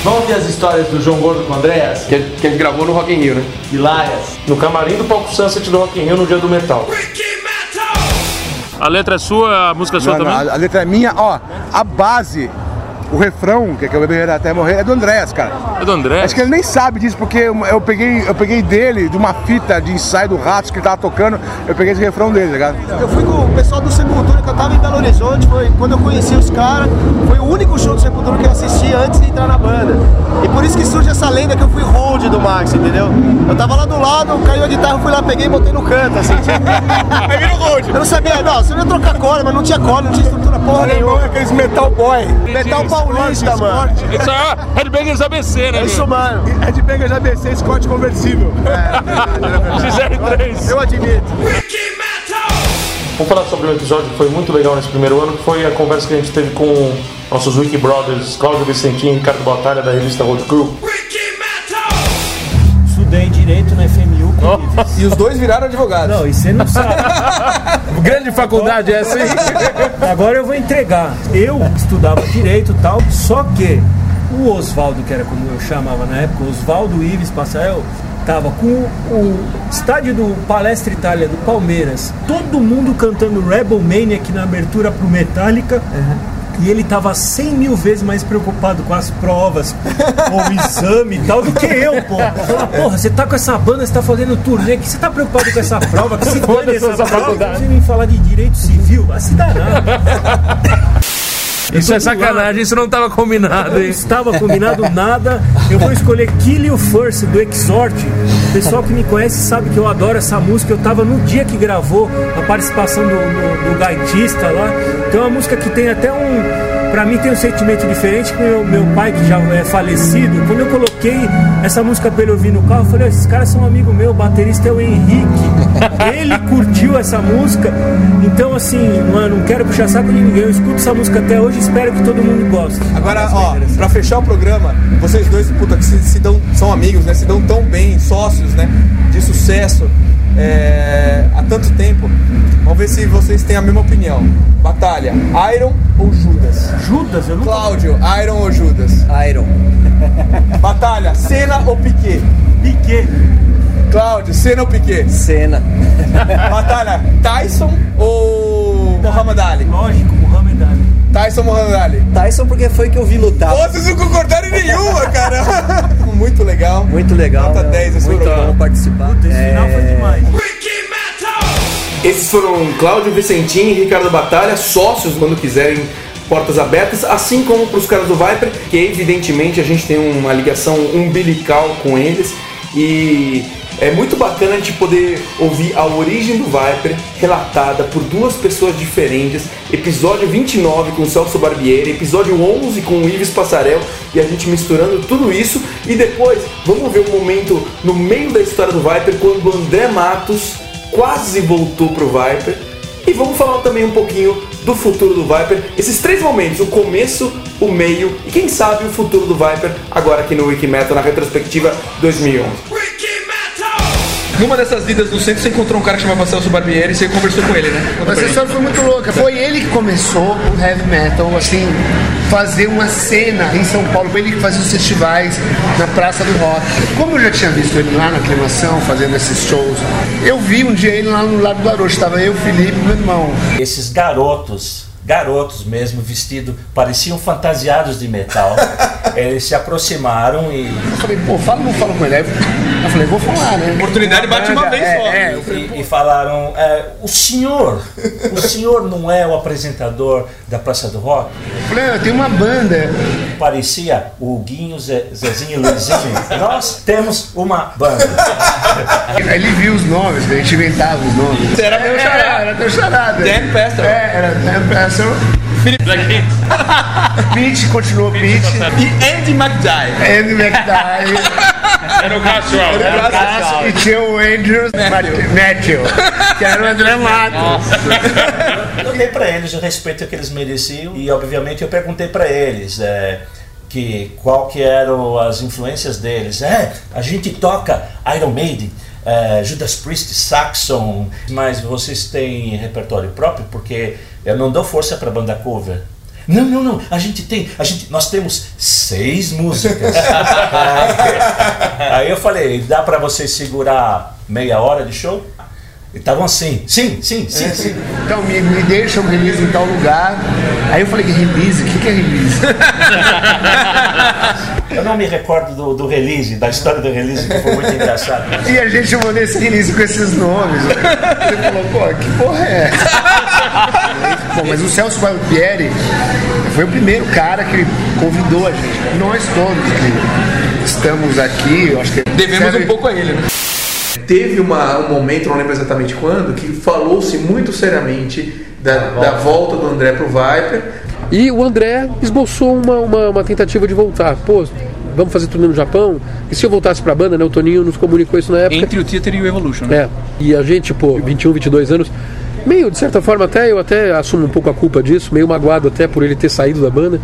Vamos ver as histórias do João Gordo com o Andréas? Que, que a gente gravou no Rock in Rio, né? Hilarias. No camarim do palco Sunset do Rock in Rio no dia do metal. A letra é sua, a música é sua Não, não, também? a, a letra é minha, ó. A base, o refrão, que é que eu beber até morrer, é do Andrés, cara. É do André? Acho que ele nem sabe disso, porque eu eu peguei, eu peguei dele, de uma fita de ensaio do Ratos que ele tava tocando, eu peguei esse refrão dele, tá ligado? Eu fui com o pessoal do Sepultura, que eu tava em Belo Horizonte, foi quando eu conheci os caras, foi o único show do Sepultura que eu assisti antes de entrar na banda. E por isso que surge essa lenda que eu fui hold do Max, entendeu? Eu tava lá do lado, caiu a guitarra, eu fui lá, peguei e botei no canto, assim. Aí virou [laughs] hold. Eu não sabia, não, você não ia trocar corda, mas não tinha corda, não tinha estrutura porra nenhuma. É aqueles metal boy. Metal paulista, mano. Isso é Headbangers ABC, né? É isso, mano. É Bengals ABC, Scott conversível. XR3. Eu admito. Vamos falar sobre um episódio que foi muito legal nesse primeiro ano, que foi a conversa que a gente teve com nossos Wiki Brothers, Cláudio Vicentinho e Ricardo Batalha, da revista Road Crew. Estudei Direito na E os dois viraram advogados. Não, e você não sabe. [laughs] Grande faculdade essa, hein? Agora eu vou entregar. Eu estudava Direito e tal, só que o Oswaldo, que era como eu chamava na época, Oswaldo Ives Passael, tava com o estádio do Palestra Itália do Palmeiras, todo mundo cantando Rebel Maniac na abertura pro Metallica. E ele tava 100 mil vezes mais preocupado com as provas, com o exame e tal, do que eu, pô. Fala, porra, você tá com essa banda, você tá fazendo turnê, que você tá preocupado com essa prova, que se dane essa prova. Você vem falar de direito civil, vai se danar. Isso é sacanagem, isso não tava combinado, Não hein? estava combinado nada. Eu vou escolher Kill You First do Exhort. O pessoal que me conhece sabe que eu adoro essa música. Eu tava no dia que gravou a participação do, do, do gaitista lá. Então é uma música que tem até um. Pra mim tem um sentimento diferente que meu, meu pai, que já é falecido, quando eu coloquei essa música pra ele ouvir no carro, eu falei, esses caras são um amigo meu, o baterista é o Henrique. Ele curtiu essa música. Então assim, mano, não quero puxar saco de ninguém. Eu escuto essa música até hoje espero que todo mundo goste. Agora, ó, pra fechar o programa, vocês dois, puta, que se, se dão, são amigos, né? Se dão tão bem, sócios, né? De sucesso é, há tanto tempo. Vamos ver se vocês têm a mesma opinião. Batalha, Iron ou Judas? Judas? Eu nunca... Cláudio, Iron ou Judas? Iron. [laughs] Batalha, Senna ou Piquet? Piquet. Cláudio, Senna ou Piquet? Senna. Batalha, Tyson ou Muhammad Ali? Lógico, Muhammad Ali. Tyson Muhammad Ali? Tyson porque foi que eu vi lutar. Pô, vocês não concordaram em nenhuma, cara. [laughs] Muito legal. Muito legal. Nota meu. 10 esse Muito programa. bom participar. Esse final foi demais. Esses foram Cláudio Vicentim e Ricardo Batalha, sócios quando quiserem portas abertas, assim como para os caras do Viper, que evidentemente a gente tem uma ligação umbilical com eles e é muito bacana a gente poder ouvir a origem do Viper relatada por duas pessoas diferentes. Episódio 29 com o Celso Barbieri, episódio 11 com o Ives Passarel e a gente misturando tudo isso. E depois vamos ver um momento no meio da história do Viper quando o André Matos quase voltou pro Viper. E vamos falar também um pouquinho do futuro do Viper. Esses três momentos, o começo, o meio e quem sabe o futuro do Viper agora aqui no Wikimetal na retrospectiva 2011. Numa dessas idas no centro, você encontrou um cara que chamava Celso Barbieri e você conversou com ele, né? Conta essa história foi muito louca. Foi ele que começou o heavy metal, assim, fazer uma cena em São Paulo. Foi ele que fazia os festivais na Praça do Rock. Como eu já tinha visto ele lá na aclimação, fazendo esses shows, eu vi um dia ele lá no lado do Arocho. Estava eu, Felipe e meu irmão. Esses garotos, garotos mesmo, vestidos, pareciam fantasiados de metal. [laughs] Eles se aproximaram e. Eu falei, pô, fala ou não fala com ele? Eu falei, vou falar, né? Oportunidade bate uma vez é, só. É, eu falei, E, e falaram, é, o senhor, o [laughs] senhor não é o apresentador da Praça do Rock? Eu falei, "Ah, tem uma banda. Parecia o Guinho, Zé, Zezinho e Luizinho. Nós temos uma banda. [laughs] Ele viu os nomes, a gente inventava os nomes. Era meu É, charada. Era teu charada. Dan Pastor. É, era Dan Pastor. Felipe daqui. [laughs] Pete, continuou Pete. E Andy McDye. Andy McDye. Era o Alves. Era o Cássio. E tinha o Andrew Matthew, que era o André Matos. Eu dei pra eles o respeito que eles mereciam e obviamente eu perguntei pra eles é, que qual que eram as influências deles. É, a gente toca Iron Maiden, é, Judas Priest, Saxon, mas vocês têm repertório próprio porque eu não dou força pra banda cover. Não, não, não. A gente tem, a gente, nós temos seis músicas. aí, [laughs] aí eu falei, dá pra vocês segurar meia hora de show? E estavam assim, sim, sim, sim, sim. Então, me, me deixa um release em tal lugar. Aí eu falei, release? O que, que é release? [laughs] Eu não me recordo do, do release, da história do release, que foi muito engraçado. E a gente chamou nesse release com esses nomes. Ele falou, pô, que porra é essa? Bom, mas o Celso Barbieri foi o primeiro cara que convidou a gente. Nós todos que estamos aqui, eu acho que. Devemos serve- um pouco a ele, né? Teve uma- um momento, não lembro exatamente quando, que falou-se muito seriamente da, da volta do André pro Viper. E o André esboçou uma, uma, uma tentativa de voltar. Pô, vamos fazer turnê no Japão? E se eu voltasse pra banda, né? O Toninho nos comunicou isso na época. Entre o Theater e o Evolution, né? É. E a gente, pô, 21, 22 anos, meio, de certa forma, até eu até assumo um pouco a culpa disso, meio magoado até por ele ter saído da banda.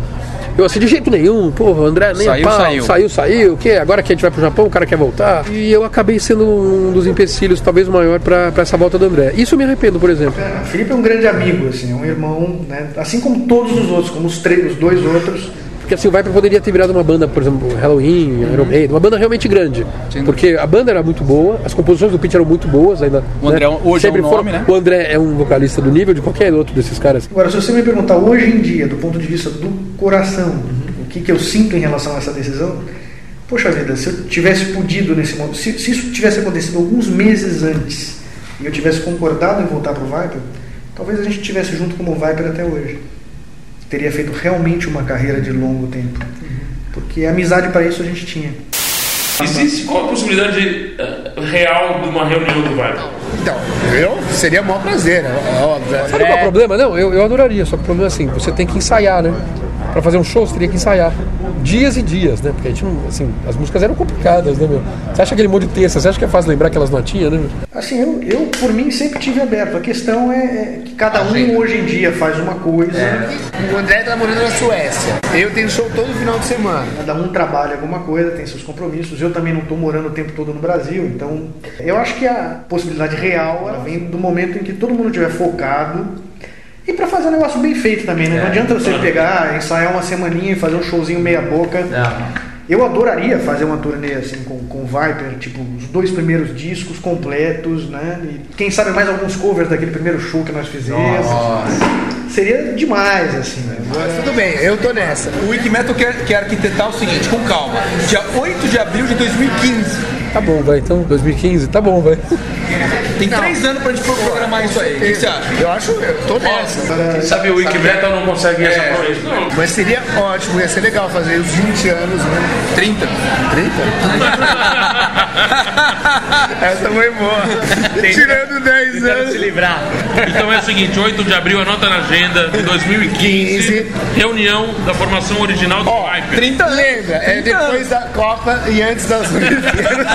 Eu assim, de jeito nenhum, porra, o André nem Saiu, pau, saiu. saiu, saiu, o quê? Agora que a gente vai pro Japão, o cara quer voltar. E eu acabei sendo um dos empecilhos, talvez o maior, pra, pra essa volta do André. Isso eu me arrependo, por exemplo. O Felipe é um grande amigo, assim, é um irmão, né? Assim como todos os outros, como os, três, os dois outros. Porque assim, o Viper poderia ter virado uma banda, por exemplo, Halloween, Iron Maiden, uma banda realmente grande. Porque a banda era muito boa, as composições do Pete eram muito boas ainda. O André né? hoje é um Sempre nome, foram- né? O André é um vocalista do nível de qualquer outro desses caras. Agora, se você me perguntar hoje em dia, do ponto de vista do coração, o que, que eu sinto em relação a essa decisão, poxa vida, se eu tivesse podido nesse momento, se, se isso tivesse acontecido alguns meses antes e eu tivesse concordado em voltar pro Viper, talvez a gente estivesse junto como Viper até hoje. Teria feito realmente uma carreira de longo tempo. Porque amizade para isso a gente tinha. Existe qual a possibilidade eh, real de uma reunião do Viper? Então, eu seria o maior prazer, é óbvio. Sabe qual é o problema? Não, eu, eu adoraria, só que o problema é assim, você tem que ensaiar, né? Pra fazer um show, você teria que ensaiar. Dias e dias, né? Porque a gente não, assim, as músicas eram complicadas, né, meu? Você acha aquele monte de texto, você acha que é fácil lembrar aquelas notinhas, né, meu? Assim, eu, eu por mim sempre tive aberto. A questão é, é que cada um hoje em dia faz uma coisa. O André tá morando na Suécia. Eu tenho show todo final de semana. Cada um trabalha alguma coisa, tem seus compromissos. Eu também não estou morando o tempo todo no Brasil, então eu acho que a possibilidade real ela vem do momento em que todo mundo estiver focado e para fazer um negócio bem feito também, né? Não adianta você pegar, ensaiar uma semaninha e fazer um showzinho meia boca. Eu adoraria fazer uma turnê assim com, com o Viper, tipo, os dois primeiros discos completos, né? E quem sabe mais alguns covers daquele primeiro show que nós fizemos. Seria demais, assim. né? Mas tudo bem, eu tô nessa. O Wikimetal quer, quer arquitetar o seguinte, com calma. Dia 8 de abril de 2015. Tá bom, vai. Então, 2015, tá bom, vai. Tem três anos pra gente programar isso aí. O que você acha? Eu acho, eu tô nessa. Quem sabe o Wikimetal não consegue essa proeza. Não. Mas seria ótimo, ia ser legal fazer os 20 anos, né? 30. 30? [laughs] Essa foi boa. Tirando 10 anos. se livrar. Então é o seguinte, 8 de abril, anota na agenda de 2015, reunião da formação original do Viper. 30 lembra? É depois da Copa e antes das [laughs] Olimpíadas.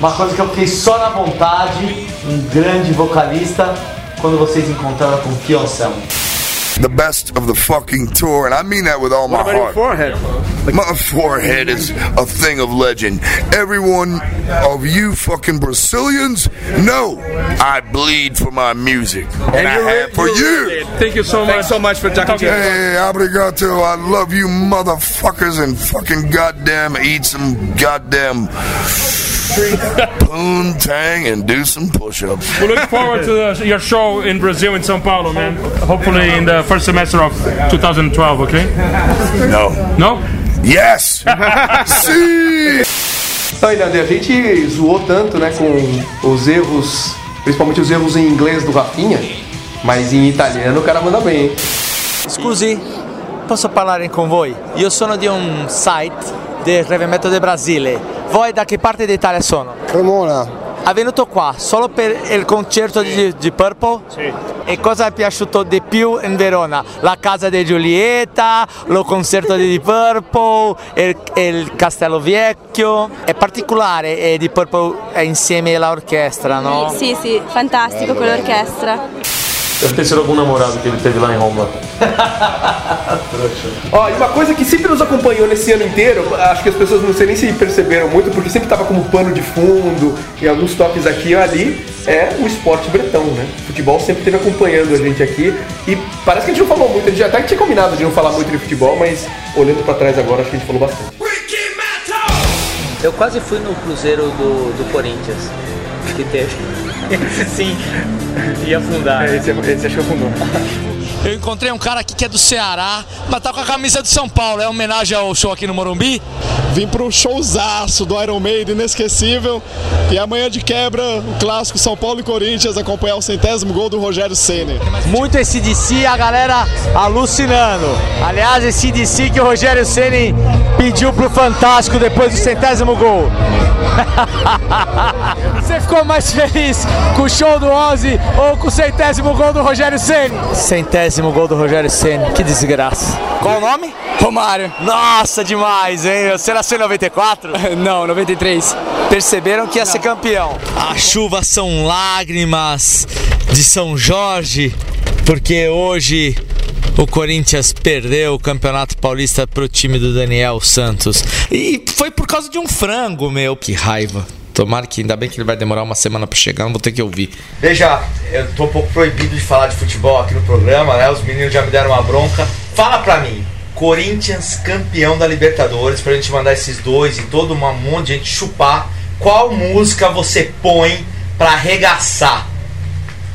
Uma coisa que eu fiquei só na vontade, um grande vocalista, quando vocês encontraram com o Fio Anselmo. the best of the fucking tour, and I mean that with all my about your heart. forehead? My forehead is a thing of legend. Everyone of you fucking Brazilians know I bleed for my music, and, I have for you. Thank you so Thanks so much for talking to us. Hey, obrigado. I love you motherfuckers and fucking goddamn eat some goddamn poontang and do some push-ups. We look forward to the, your show in Brazil, in São Paulo, man. Hopefully in the first semester of 2012, okay? No. No? Yes! Sim! Então, Inande, a gente zoou tanto, né, com os erros, principalmente os erros em inglês do Rafinha, mas em italiano o cara manda bem, hein? Scusi, posso parlare con voi? Io sono di un site del heavy metal del Brasile. Voi da che parte d'Italia sono? Cremona. È venuto qua solo per il concerto di, di Purple? Sì. E cosa è piaciuto di più in Verona? La casa di Giulietta, lo concerto di Purple, il, il Castello Vecchio. È particolare eh, Deep Purple è insieme all'orchestra, no? Sì, sì, fantastico quell'orchestra. Deve ter sido algum namorado que ele teve lá em Roma. [laughs] Ó, e uma coisa que sempre nos acompanhou nesse ano inteiro, acho que as pessoas não sei nem se perceberam muito, porque sempre tava como pano de fundo e alguns toques aqui e ali, é o esporte bretão, né? O futebol sempre esteve acompanhando a gente aqui e parece que a gente não falou muito, a gente até tinha combinado de não falar muito de futebol, mas olhando pra trás agora, acho que a gente falou bastante. Eu quase fui no cruzeiro do, do Corinthians. Que teve. [laughs] Sim, ia afundar. Esse, esse acho que afundou. Eu encontrei um cara aqui que é do Ceará, mas tá com a camisa do São Paulo. É homenagem ao show aqui no Morumbi? Vim pro showzaço do Iron Maiden, inesquecível. E amanhã de quebra, o clássico São Paulo e Corinthians, acompanhar o centésimo gol do Rogério Ceni. Muito esse DC, a galera alucinando. Aliás, esse DC que o Rogério Ceni pediu pro Fantástico depois do centésimo gol. [laughs] Você ficou mais feliz com o show do Ozzy ou com o centésimo gol do Rogério Ceni? Centésimo gol do Rogério Ceni, que desgraça. Qual o nome? Romário. Nossa, demais, hein? Você nasceu em 94? [laughs] Não, 93. Perceberam que ia ser campeão. A chuva são lágrimas de São Jorge, porque hoje o Corinthians perdeu o Campeonato Paulista pro time do Daniel Santos. E foi por causa de um frango, meu. Que raiva. Tomara que ainda bem que ele vai demorar uma semana pra chegar, não vou ter que ouvir. Veja, eu tô um pouco proibido de falar de futebol aqui no programa, né? Os meninos já me deram uma bronca. Fala pra mim, Corinthians campeão da Libertadores, pra gente mandar esses dois e todo um monte de gente chupar. Qual música você põe pra arregaçar?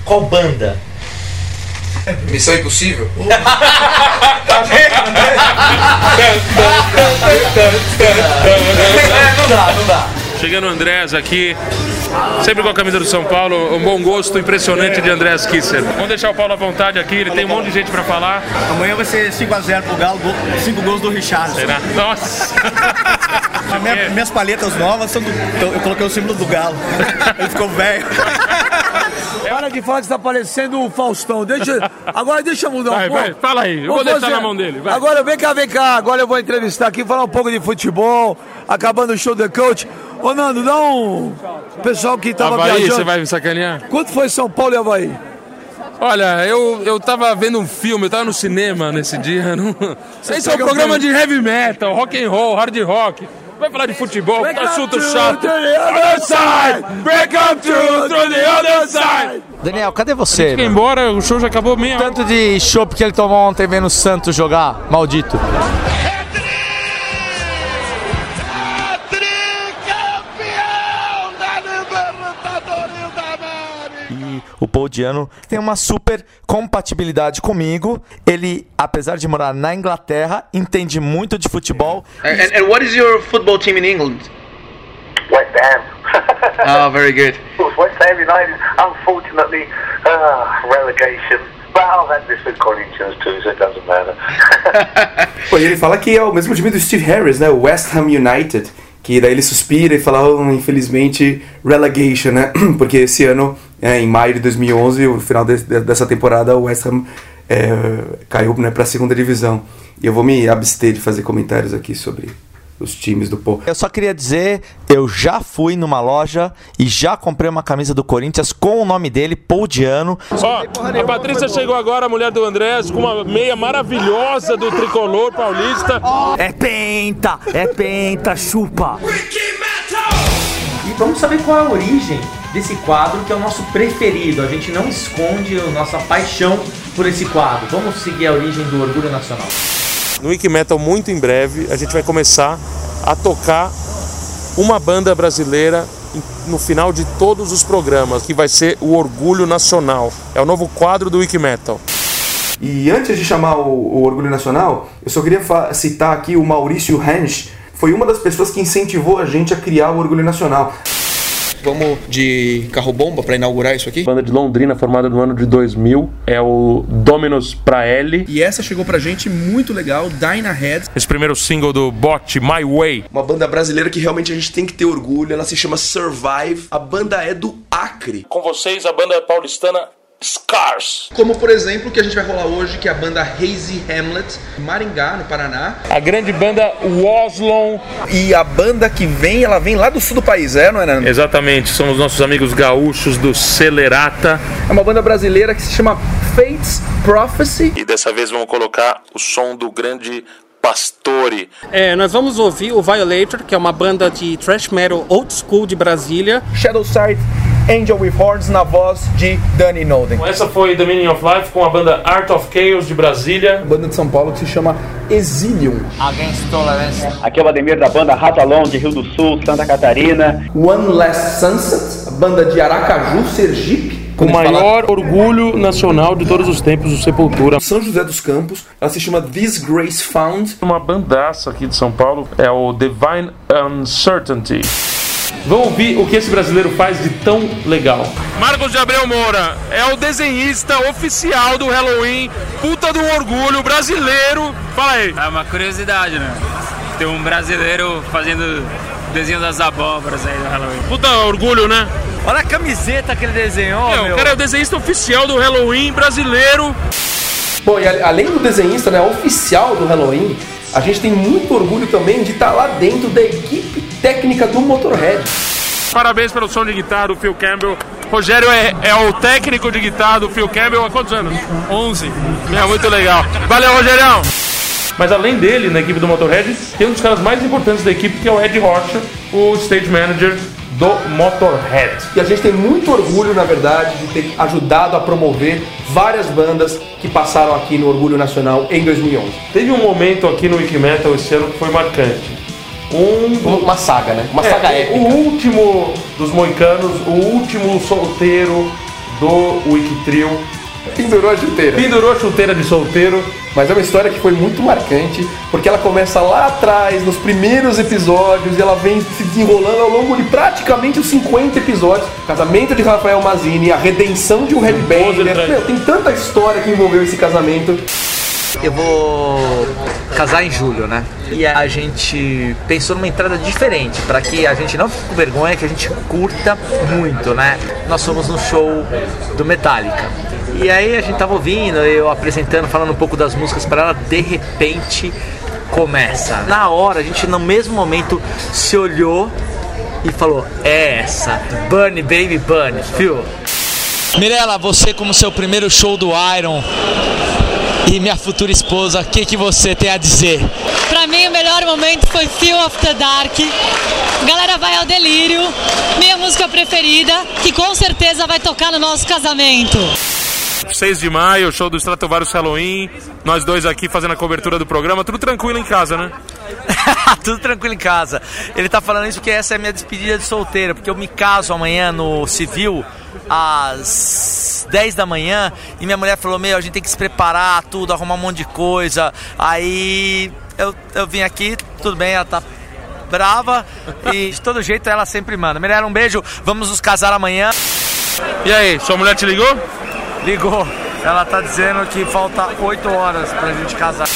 Qual banda? Missão Impossível? É, não dá, não dá. Chegando o Andrés aqui, sempre com a camisa do São Paulo, um bom gosto impressionante de Andrés Kisser. Vamos deixar o Paulo à vontade aqui, ele tem um monte de gente pra falar. Amanhã vai ser 5x0 pro Galo, 5 gols do Richard. Será? Nossa! [laughs] Minha- minhas palhetas novas são do. Eu coloquei o símbolo do Galo. [laughs] Ele ficou velho. Para de falar que está parecendo o Faustão. Deixa, agora deixa eu mudar um Vai, pouco. vai, fala aí. Eu vou deixar na mão dele, vai. Agora vem cá, vem cá. Agora eu vou entrevistar aqui, falar um pouco de futebol, acabando o show do coach. Ô Nando, dá um. Pessoal que tava Havaí, viajando. você vai me sacanear? Quanto foi São Paulo e Havaí? Olha, eu, eu tava vendo um filme, eu tava no cinema nesse dia. [laughs] Não... Esse é um programa um- de heavy metal, rock and roll, hard rock. Vai falar de futebol, que assunto chato. to the other side. Break up to, to the other side. Daniel, cadê você? Fica embora, o show já acabou meia. Tanto de chopp que ele tomou ontem vendo o Santos jogar, maldito. O Paul Diano tem uma super compatibilidade comigo. Ele, apesar de morar na Inglaterra, entende muito de futebol. And, and what is your football team in England? West Ham. Oh, very good. West Ham United, unfortunately, uh, relegation. But I've had this with Corinthians too, so it doesn't matter. [laughs] Pô, e ele fala que é o mesmo time do Steve Harris, né? O West Ham United. Que daí ele suspira e fala, oh, infelizmente, relegation, né? [clears throat] Porque esse ano, é, em maio de 2011, no final de- de- dessa temporada, o West Ham é, caiu né, para a segunda divisão. E eu vou me abster de fazer comentários aqui sobre, os times do Paul. Eu só queria dizer, eu já fui numa loja e já comprei uma camisa do Corinthians com o nome dele, Paul Diano. Ó, a Patrícia chegou agora, a mulher do Andrés, com uma meia maravilhosa do tricolor paulista. É penta, é penta, chupa. E vamos saber qual é a origem desse quadro que é o nosso preferido. A gente não esconde a nossa paixão por esse quadro. Vamos seguir a origem do orgulho nacional. No Wiki Metal, muito em breve, a gente vai começar a tocar uma banda brasileira no final de todos os programas, que vai ser o Orgulho Nacional. É o novo quadro do Wiki Metal. E antes de chamar o, o Orgulho Nacional, eu só queria citar aqui o Maurício Hensch, foi uma das pessoas que incentivou a gente a criar o Orgulho Nacional. Vamos de carro-bomba para inaugurar isso aqui? Banda de Londrina, formada no ano de 2000, é o Dominus pra L. E essa chegou pra gente muito legal, Dyna Head. Esse primeiro single do Bot, My Way. Uma banda brasileira que realmente a gente tem que ter orgulho, ela se chama Survive. A banda é do Acre. Com vocês, a banda paulistana Scars. Como por exemplo o que a gente vai rolar hoje, que é a banda Hazy Hamlet, Maringá, no Paraná. A grande banda Woslon. E a banda que vem, ela vem lá do sul do país, é, não é, Nando? Exatamente, são os nossos amigos gaúchos do Celerata. É uma banda brasileira que se chama Fates Prophecy. E dessa vez vamos colocar o som do grande Pastore. É, nós vamos ouvir o Violator, que é uma banda de thrash metal old school de Brasília. Shadowside Angel with Horns na voz de Danny Noden. Essa foi The Meaning of Life com a banda Art of Chaos de Brasília. Banda de São Paulo que se chama Exilium. Against Tolerance. Aqui é o Ademir da banda Ratalon de Rio do Sul, Santa Catarina. One Last Sunset, a banda de Aracaju, Sergipe. O maior orgulho nacional de todos os tempos, o Sepultura. São José dos Campos, ela se chama This Grace Found. Uma bandaça aqui de São Paulo é o Divine Uncertainty. Vamos ouvir o que esse brasileiro faz de tão legal. Marcos de Abreu Moura é o desenhista oficial do Halloween, puta do orgulho brasileiro. Fala aí. É uma curiosidade, né? Ter um brasileiro fazendo desenho das abóboras aí do Halloween. Puta orgulho, né? Olha a camiseta que ele desenhou, meu. O cara é o desenhista oficial do Halloween brasileiro. Bom, e além do desenhista, né, oficial do Halloween, a gente tem muito orgulho também de estar lá dentro da equipe técnica do Motorhead. Parabéns pelo som de guitarra do Phil Campbell. Rogério é, é o técnico de guitarra do Phil Campbell há quantos anos? 11. É muito legal. Valeu, Rogerião! Mas além dele, na equipe do Motorhead, tem um dos caras mais importantes da equipe, que é o Ed Rocha, o stage manager do Motorhead. E a gente tem muito orgulho, na verdade, de ter ajudado a promover várias bandas que passaram aqui no Orgulho Nacional em 2011. Teve um momento aqui no Wikimetal esse ano que foi marcante. Um, uma saga, né? Uma é, saga épica. O último dos moicanos, o último solteiro do Wikitrio. Pendurou a chuteira. Pendurou a chuteira de solteiro. Mas é uma história que foi muito marcante, porque ela começa lá atrás, nos primeiros episódios, e ela vem se desenrolando ao longo de praticamente os 50 episódios. Casamento de Rafael Mazini, a redenção de um headbanger. Meu, tem tanta história que envolveu esse casamento. Eu vou casar em julho, né? E a gente pensou numa entrada diferente, para que a gente não fique com vergonha, que a gente curta muito, né? Nós fomos no show do Metallica. E aí a gente tava ouvindo, eu apresentando, falando um pouco das músicas para ela, de repente começa. Na hora, a gente no mesmo momento se olhou e falou: É essa, Bunny Baby Bunny, viu? Mirella, você como seu primeiro show do Iron e minha futura esposa, o que, que você tem a dizer? Pra mim o melhor momento foi Feel of the Dark. Galera vai ao delírio, minha música preferida, que com certeza vai tocar no nosso casamento. 6 de maio, show do Stratovarius Halloween. Nós dois aqui fazendo a cobertura do programa. Tudo tranquilo em casa, né? [laughs] Tudo tranquilo em casa. Ele tá falando isso porque essa é a minha despedida de solteira, porque eu me caso amanhã no civil às 10 da manhã e minha mulher falou: Meu, a gente tem que se preparar, tudo, arrumar um monte de coisa. Aí eu, eu vim aqui, tudo bem, ela tá brava e de todo jeito ela sempre manda. Mirella, um beijo, vamos nos casar amanhã. E aí, sua mulher te ligou? Ligou. Ela tá dizendo que falta 8 horas pra gente casar.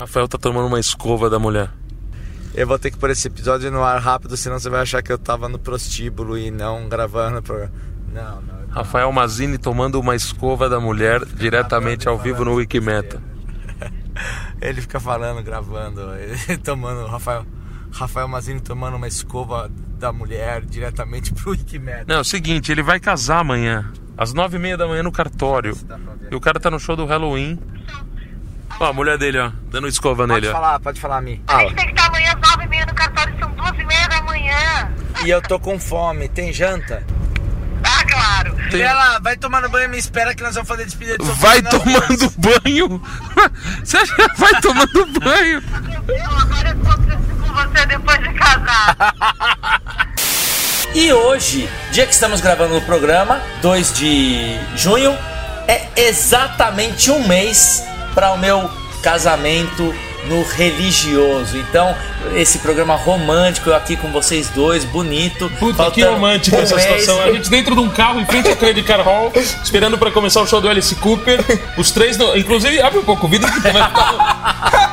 Rafael tá tomando uma escova da mulher. Eu vou ter que pôr esse episódio no ar rápido, senão você vai achar que eu tava no prostíbulo e não gravando o programa. Não, não. Rafael Mazini tomando uma escova da mulher diretamente ao vivo no Wikimeta. [laughs] Ele fica falando, gravando, [laughs] tomando. Rafael. Rafael Mazini tomando uma escova da mulher diretamente pro Wikimedia. Não, é o seguinte, ele vai casar amanhã, às nove e meia da manhã no cartório. E o cara tá no show do Halloween. Ó, a mulher dele, ó, dando escova Pode nele, ó. falar, pode falar a mim. A gente tem que estar amanhã às nove e meia no cartório, são duas e meia da manhã. E eu tô com fome, tem janta? Claro. Ela vai tomando banho e me espera que nós vamos fazer despedida de solteiro. [laughs] Vai tomando banho? Você já vai tomando banho? Agora eu tô com você depois de casar. E hoje, dia que estamos gravando o programa, 2 de junho, é exatamente um mês para o meu casamento no religioso. Então, esse programa romântico eu aqui com vocês dois, bonito. Puta, que romântico um essa mês. situação. A gente dentro de um carro em frente ao Credit Car Hall, esperando pra começar o show do Alice Cooper. Os três, no... inclusive, abre um pouco o vidro que vai ficar...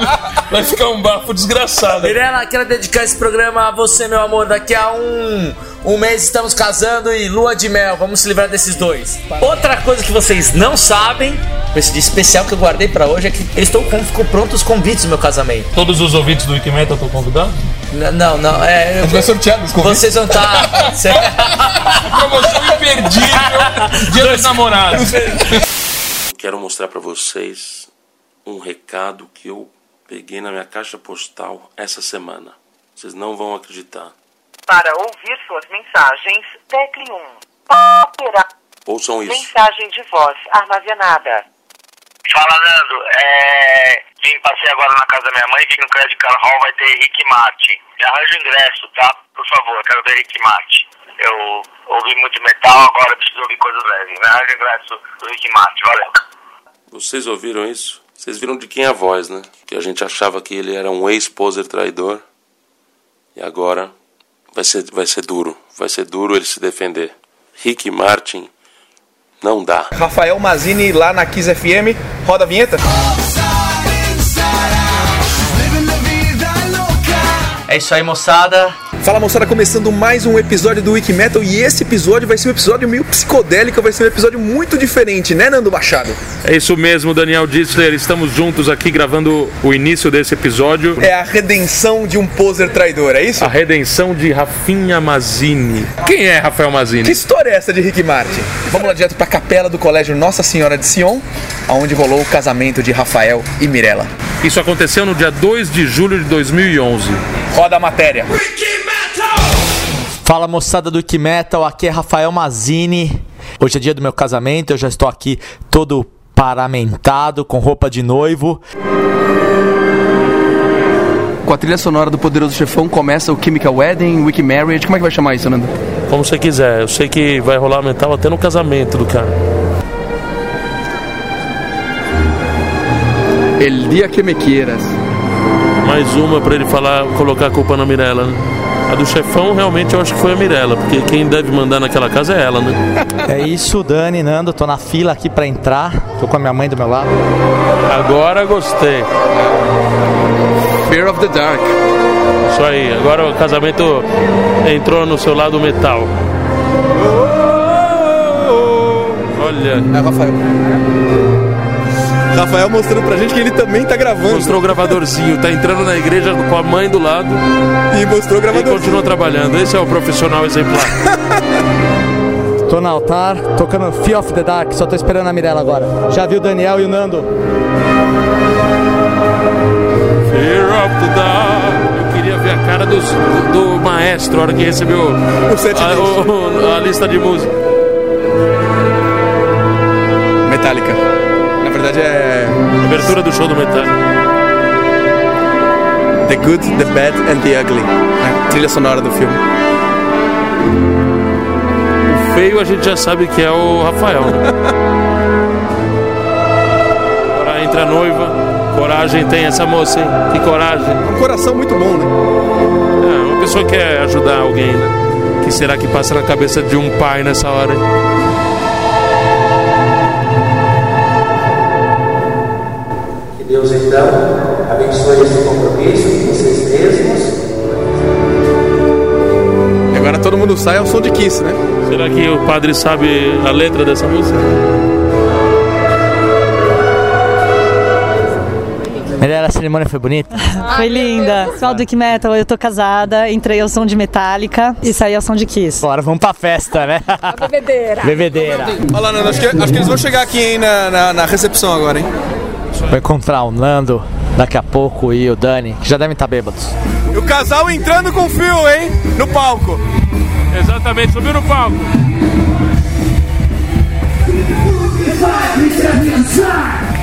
[laughs] vai ficar um bafo desgraçado. Mirella, quero dedicar esse programa a você, meu amor. Daqui a um, um mês estamos casando e lua de mel. Vamos se livrar desses dois. Outra coisa que vocês não sabem, esse dia especial que eu guardei pra hoje, é que eles estão com, ficou prontos os convites do meu casamento. Todos os ouvintes do Wikimetal estão convidados? N- Não, não, é. A gente vai sortear os convites. Vocês vão tá- [laughs] estar. Promoção imperdível Dia dos Namorados. Quero mostrar para vocês um recado que eu peguei na minha caixa postal essa semana. Vocês não vão acreditar. Para ouvir suas mensagens, tecle 1. Para operar Ouçam isso. mensagem de voz armazenada. Fala, Nando. É... Vim, passei agora na casa da minha mãe, vi que no Credit Card Hall vai ter Rick Martin. Me arranja o ingresso, tá? Por favor, quero ver Rick Martin. Eu ouvi muito metal, agora preciso ouvir coisas leves. Me arranja o ingresso do Rick Martin, valeu. Vocês ouviram isso? Vocês viram de quem é a voz, né? Que a gente achava que ele era um ex-poser traidor. E agora vai ser, vai ser duro. Vai ser duro ele se defender. Rick Martin não dá. Rafael Mazini lá na Kiss FM. Roda a vinheta. É isso aí, moçada. Fala moçada, começando mais um episódio do Wiki Metal e esse episódio vai ser um episódio meio psicodélico, vai ser um episódio muito diferente, né Nando Machado? É isso mesmo, Daniel Dissler. Estamos juntos aqui gravando o início desse episódio. É a redenção de um poser traidor, é isso? A redenção de Rafinha Mazini. Quem é Rafael Mazini? Que história é essa de Rick Martin? Vamos lá direto pra capela do Colégio Nossa Senhora de Sion, onde rolou o casamento de Rafael e Mirella. Isso aconteceu no dia 2 de julho de 2011. Roda a matéria. Fala moçada do Wikimetal, aqui é Rafael Mazini. Hoje é dia do meu casamento, eu já estou aqui todo paramentado, com roupa de noivo. Com a trilha sonora do Poderoso Chefão começa o Chemical Wedding, Wiki Marriage, como é que vai chamar isso, Nando? Como você quiser, eu sei que vai rolar metal até no casamento do cara. El dia que me quieras. Mais uma pra ele falar, colocar a culpa na Mirella, né? A do chefão realmente eu acho que foi a Mirella, porque quem deve mandar naquela casa é ela, né? É isso, Dani, Nando, tô na fila aqui pra entrar. Tô com a minha mãe do meu lado. Agora gostei. Fear of the Dark. Isso aí, agora o casamento entrou no seu lado metal. Olha. É o Rafael. Rafael mostrando pra gente que ele também tá gravando. Mostrou o gravadorzinho, tá entrando na igreja com a mãe do lado. E mostrou o gravadorzinho. E continua trabalhando. Esse é o profissional exemplar. [laughs] Tô no altar, tocando Fear of the Dark, só tô esperando a Mirella agora. Já viu o Daniel e o Nando? Fear of the Dark. Eu queria ver a cara dos- do, do maestro na hora que recebeu a, a lista de música. Metallica. Na verdade é. Abertura do show do Metallica. The Good, The Bad and The Ugly. né? Trilha sonora do filme. O feio a gente já sabe que é o Rafael. Né? Agora entra a noiva. Coragem tem essa moça, hein? Que coragem. Um coração muito bom, né? É, uma pessoa que quer ajudar alguém, né? que será que passa na cabeça de um pai nessa hora? hein? Deus então abençoe esse compromisso de vocês mesmos. E agora todo mundo sai ao som de Kiss, né? Será que o padre sabe a letra dessa música? Mirella, a cerimônia foi bonita? [laughs] Foi linda. Pessoal do Wiki Metal, eu tô casada, entrei ao som de Metallica e saí ao som de Kiss. Agora vamos pra festa, né? Bebedeira. [laughs] Bebedeira. Olha lá, Nando, acho que, acho que eles vão chegar aqui hein, na, na, na recepção agora, hein? Vou encontrar o Nando daqui a pouco e o Dani, que já devem estar bêbados. E o casal entrando com fio, hein? No palco. Exatamente, subiu no palco.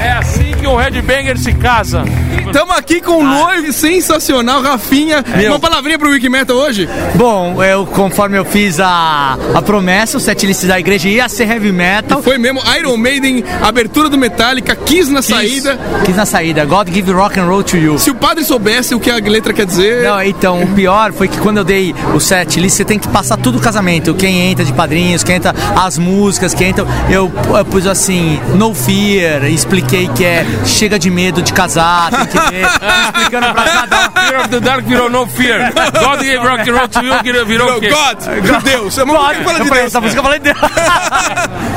É assim que um headbanger se casa. Estamos aqui com o noivo sensacional, Rafinha. Meu. Uma palavrinha pro Wikimetal hoje? Bom, eu conforme eu fiz a, a promessa, o setlist da igreja ia ser heavy metal. Foi mesmo Iron Maiden, abertura do Metallica, Kiss na saída. Quis na saída, God give rock and roll to you. Se o padre soubesse o que a letra quer dizer. Não, então, o pior foi que quando eu dei o setlist, você tem que passar tudo o casamento. Quem entra de padrinhos, quem entra as músicas, quem entra. Eu, eu pus assim, no fear, expliquei que é chega de medo de casar, tem que ver. [laughs] explicando pra cada um. Fear of the Dark virou No Fear. God gave rock and roll to you, virou, virou o quê? God, Deus. É uma música que fala de Deus. essa música eu falei Deus.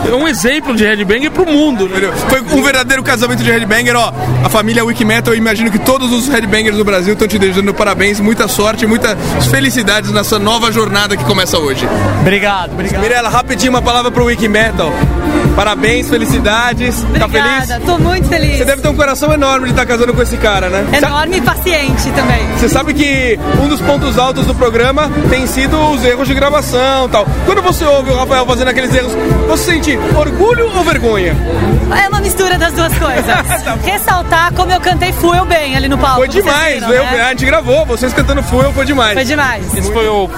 É [laughs] um exemplo de headbanger pro mundo. Né? Foi um verdadeiro casamento de headbanger, ó. A família Wikimetal, eu imagino que todos os headbangers do Brasil estão te desejando parabéns, muita sorte, muitas felicidades nessa nova jornada que começa hoje. Obrigado, obrigado. Mirella, rapidinho uma palavra pro Wikimetal. Parabéns, felicidades. Tá feliz? Obrigada, tô muito feliz. Você deve ter um coração enorme de estar casando com esse cara, né? Enorme e paciente também. Você sabe que um dos pontos altos do programa tem sido os erros de gravação e tal. Quando você ouve o Rafael fazendo aqueles erros, você sente orgulho ou vergonha? É uma mistura das duas coisas. [laughs] Ressaltar como eu cantei Fuel bem ali no palco. Foi demais, viram, eu, né? a gente gravou, vocês cantando Fuel foi demais. Foi demais. Esse foi o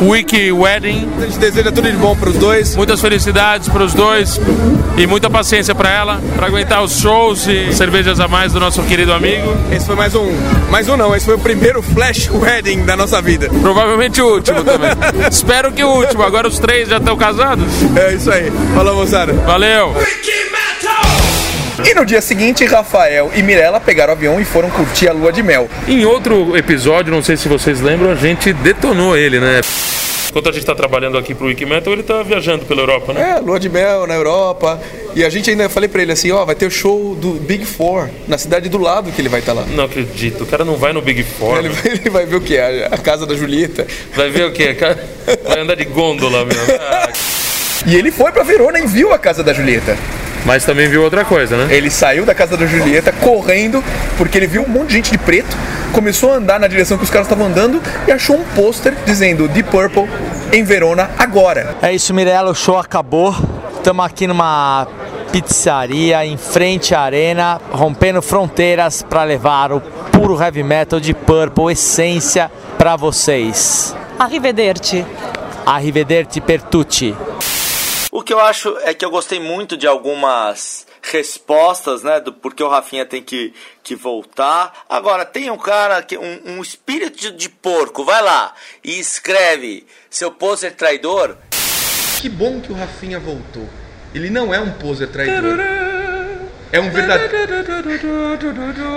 Wiki Wedding. A gente deseja tudo de bom pros dois. Muitas felicidades pros dois e muita paciência pra ela, pra aguentar os shows e cervejas a mais do nosso querido amigo. Esse foi mais um, mais um não, esse foi o primeiro flash wedding da nossa vida. Provavelmente o último também. [laughs] Espero que o último. Agora os três já estão casados. É isso aí. Falou, moçada. Valeu. E no dia seguinte, Rafael e Mirella pegaram o avião e foram curtir a lua de mel. Em outro episódio, não sei se vocês lembram, a gente detonou ele, né? Enquanto a gente tá trabalhando aqui pro Wikimetal, ele tá viajando pela Europa, né? É, lua de mel na Europa. E a gente ainda eu falei pra ele assim, ó, vai ter o show do Big Four na cidade do lado que ele vai estar lá. Não acredito, o cara não vai no Big Four. Ele, vai- ele vai ver o que? A, a casa da Julieta. Vai ver o quê? Cara, Vai andar de gôndola, meu. Ah, E ele foi pra Verona e viu a casa da Julieta. Mas também viu outra coisa, né? Ele saiu da casa da Julieta correndo porque ele viu um monte de gente de preto, começou a andar na direção que os caras estavam andando e achou um pôster dizendo The Purple em Verona agora. É isso, Mirella, o show acabou. Estamos aqui numa pizzaria em frente à arena, rompendo fronteiras para levar o puro heavy metal de Purple, essência para vocês. Arrivederci. Arrivederci per tutti. O que eu acho é que eu gostei muito de algumas respostas, né, do porquê o Rafinha tem que, que voltar. Agora, tem um cara, que um, um espírito de, de porco, vai lá e escreve seu pôster traidor. Que bom que o Rafinha voltou. Ele não é um poser traidor. É um verdadeiro.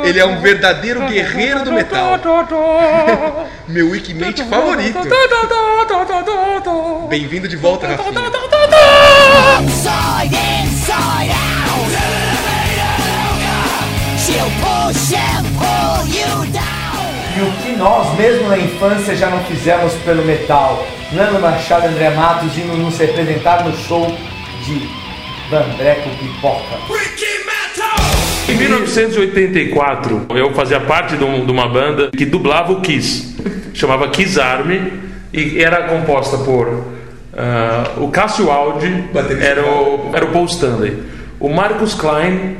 Ele é um verdadeiro guerreiro do metal. [laughs] Meu Wikimate favorito. Bem-vindo de volta, Rafinha. Inside, inside E o que nós, mesmo na infância, já não fizemos pelo metal. Nando Machado e André Matos indo nos representar no show de Vandreco Pipoca. Em 1984, eu fazia parte de, um- de uma banda que dublava o Kiss. Chamava Kiss Army e era composta por ah, o Cássio Aldi, era o, era o Paul Stanley. O Marcus Klein,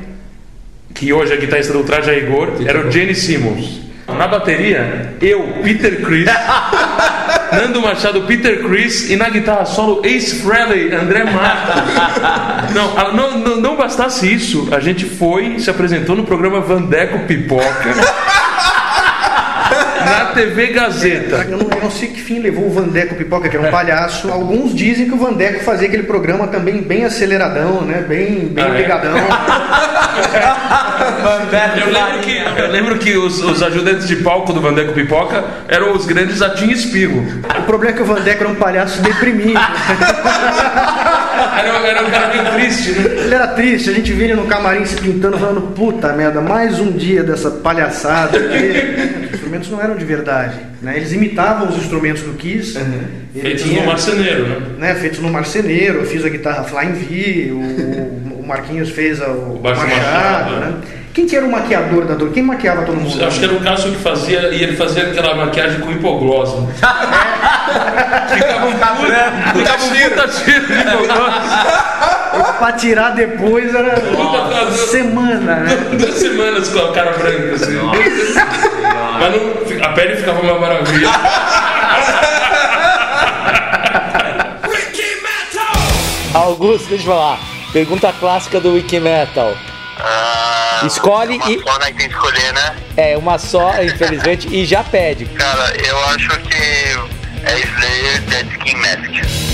que hoje é guitarrista do Traje a Rigor, era o Jenny Simmons. Na bateria, eu, Peter Chris, [laughs] Nando Machado, Peter Chris e na guitarra solo Ace Frehley, André Matos. Não, não, não, não bastasse isso, a gente foi, se apresentou no programa Vandeco Pipoca. TV Gazeta. Eu não, eu não sei que fim levou o Vandeco Pipoca, que era um palhaço. Alguns dizem que o Vandeco fazia aquele programa também bem aceleradão, né? Bem, bem Ah, é? pegadão. [laughs] Eu lembro que, eu lembro que os, os ajudantes de palco do Vandeco Pipoca eram os grandes Atim Espirro. O problema é que o Vandeco era um palhaço deprimido. [laughs] Era, era um cara meio triste, né? Ele era triste, a gente via ele no camarim se pintando, falando, puta merda, mais um dia dessa palhaçada. Os instrumentos não eram de verdade. Né? Eles imitavam os instrumentos do Kiss. Ele Feitos no marceneiro, né? né? Feitos no marceneiro. Eu fiz a guitarra Flying V, o, o Marquinhos fez a, o baixo Machado. Machado, né? Quem que era o maquiador da dor? Quem maquiava todo mundo? Acho que era o Cássio que fazia, e ele fazia aquela maquiagem com hipoglós. [laughs] né? ficava um puta, ficava um puta cheiro de pra tirar depois era semana, né? Duas semanas com a cara branca, assim. Mas não, a pele ficava uma maravilha. Augusto, deixa eu falar. Pergunta clássica do Wiki Metal. Escolhe uma e. só, né, que tem que escolher, né? É, uma só, [laughs] infelizmente, e já pede. Cara, eu acho que é Slayer Dead Skin Mask.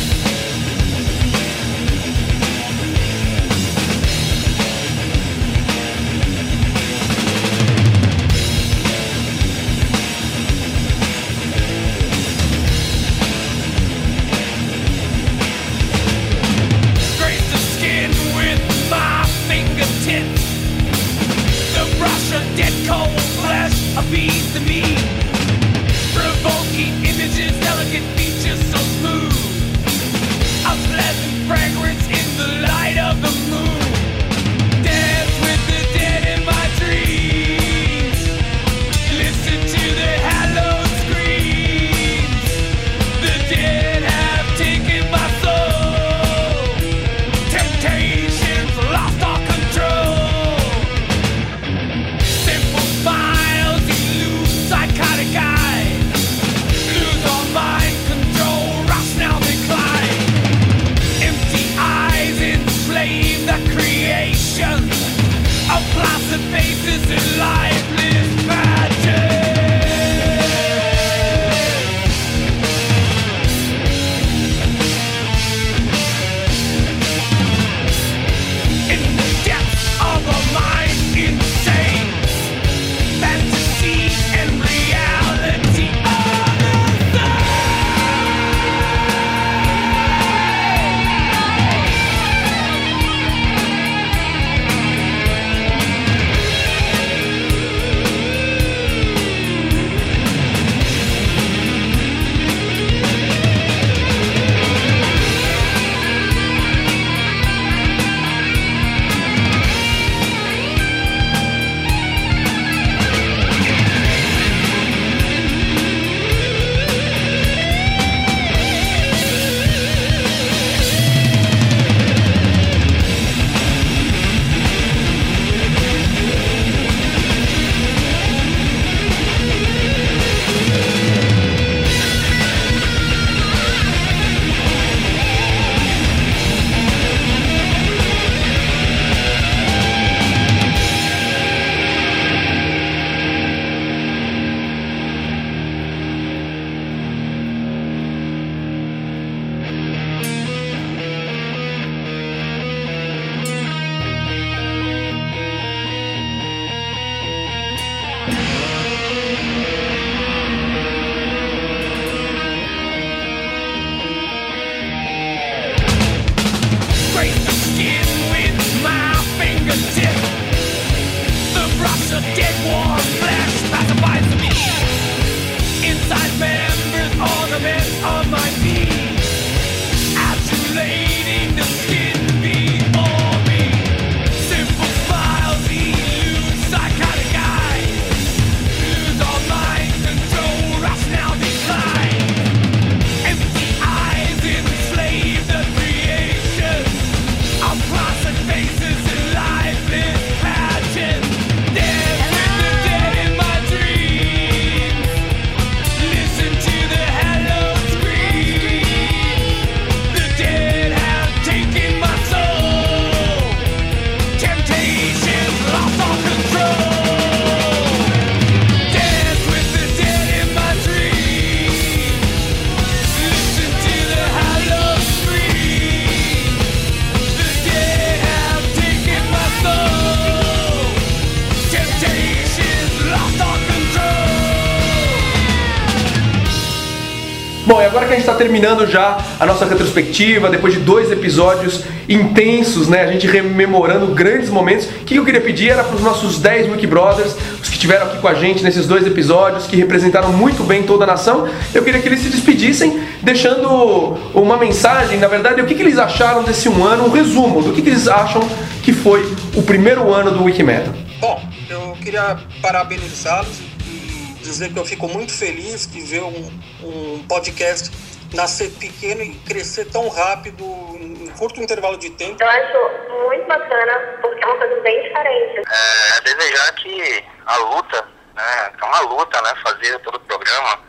Terminando já a nossa retrospectiva, depois de dois episódios intensos, né? A gente rememorando grandes momentos. O que eu queria pedir era para os nossos 10 Wiki Brothers, os que estiveram aqui com a gente nesses dois episódios, que representaram muito bem toda a nação, eu queria que eles se despedissem, deixando uma mensagem, na verdade, o que, que eles acharam desse um ano, um resumo do que, que eles acham que foi o primeiro ano do Wikimedia. Bom, eu queria parabenizá-los e dizer que eu fico muito feliz de ver um, um podcast nascer pequeno e crescer tão rápido em um curto intervalo de tempo. Eu acho muito bacana, porque é uma coisa bem diferente. É, desejar que a luta, né, que é uma luta, né, fazer todo o programa,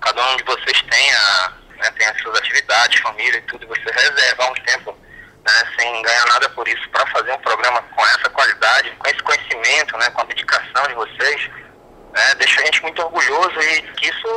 cada um de vocês tenha, né, tenha suas atividades, família e tudo, e você reservar um tempo, né, sem ganhar nada por isso, para fazer um programa com essa qualidade, com esse conhecimento, né, com a dedicação de vocês, né, deixa a gente muito orgulhoso e que isso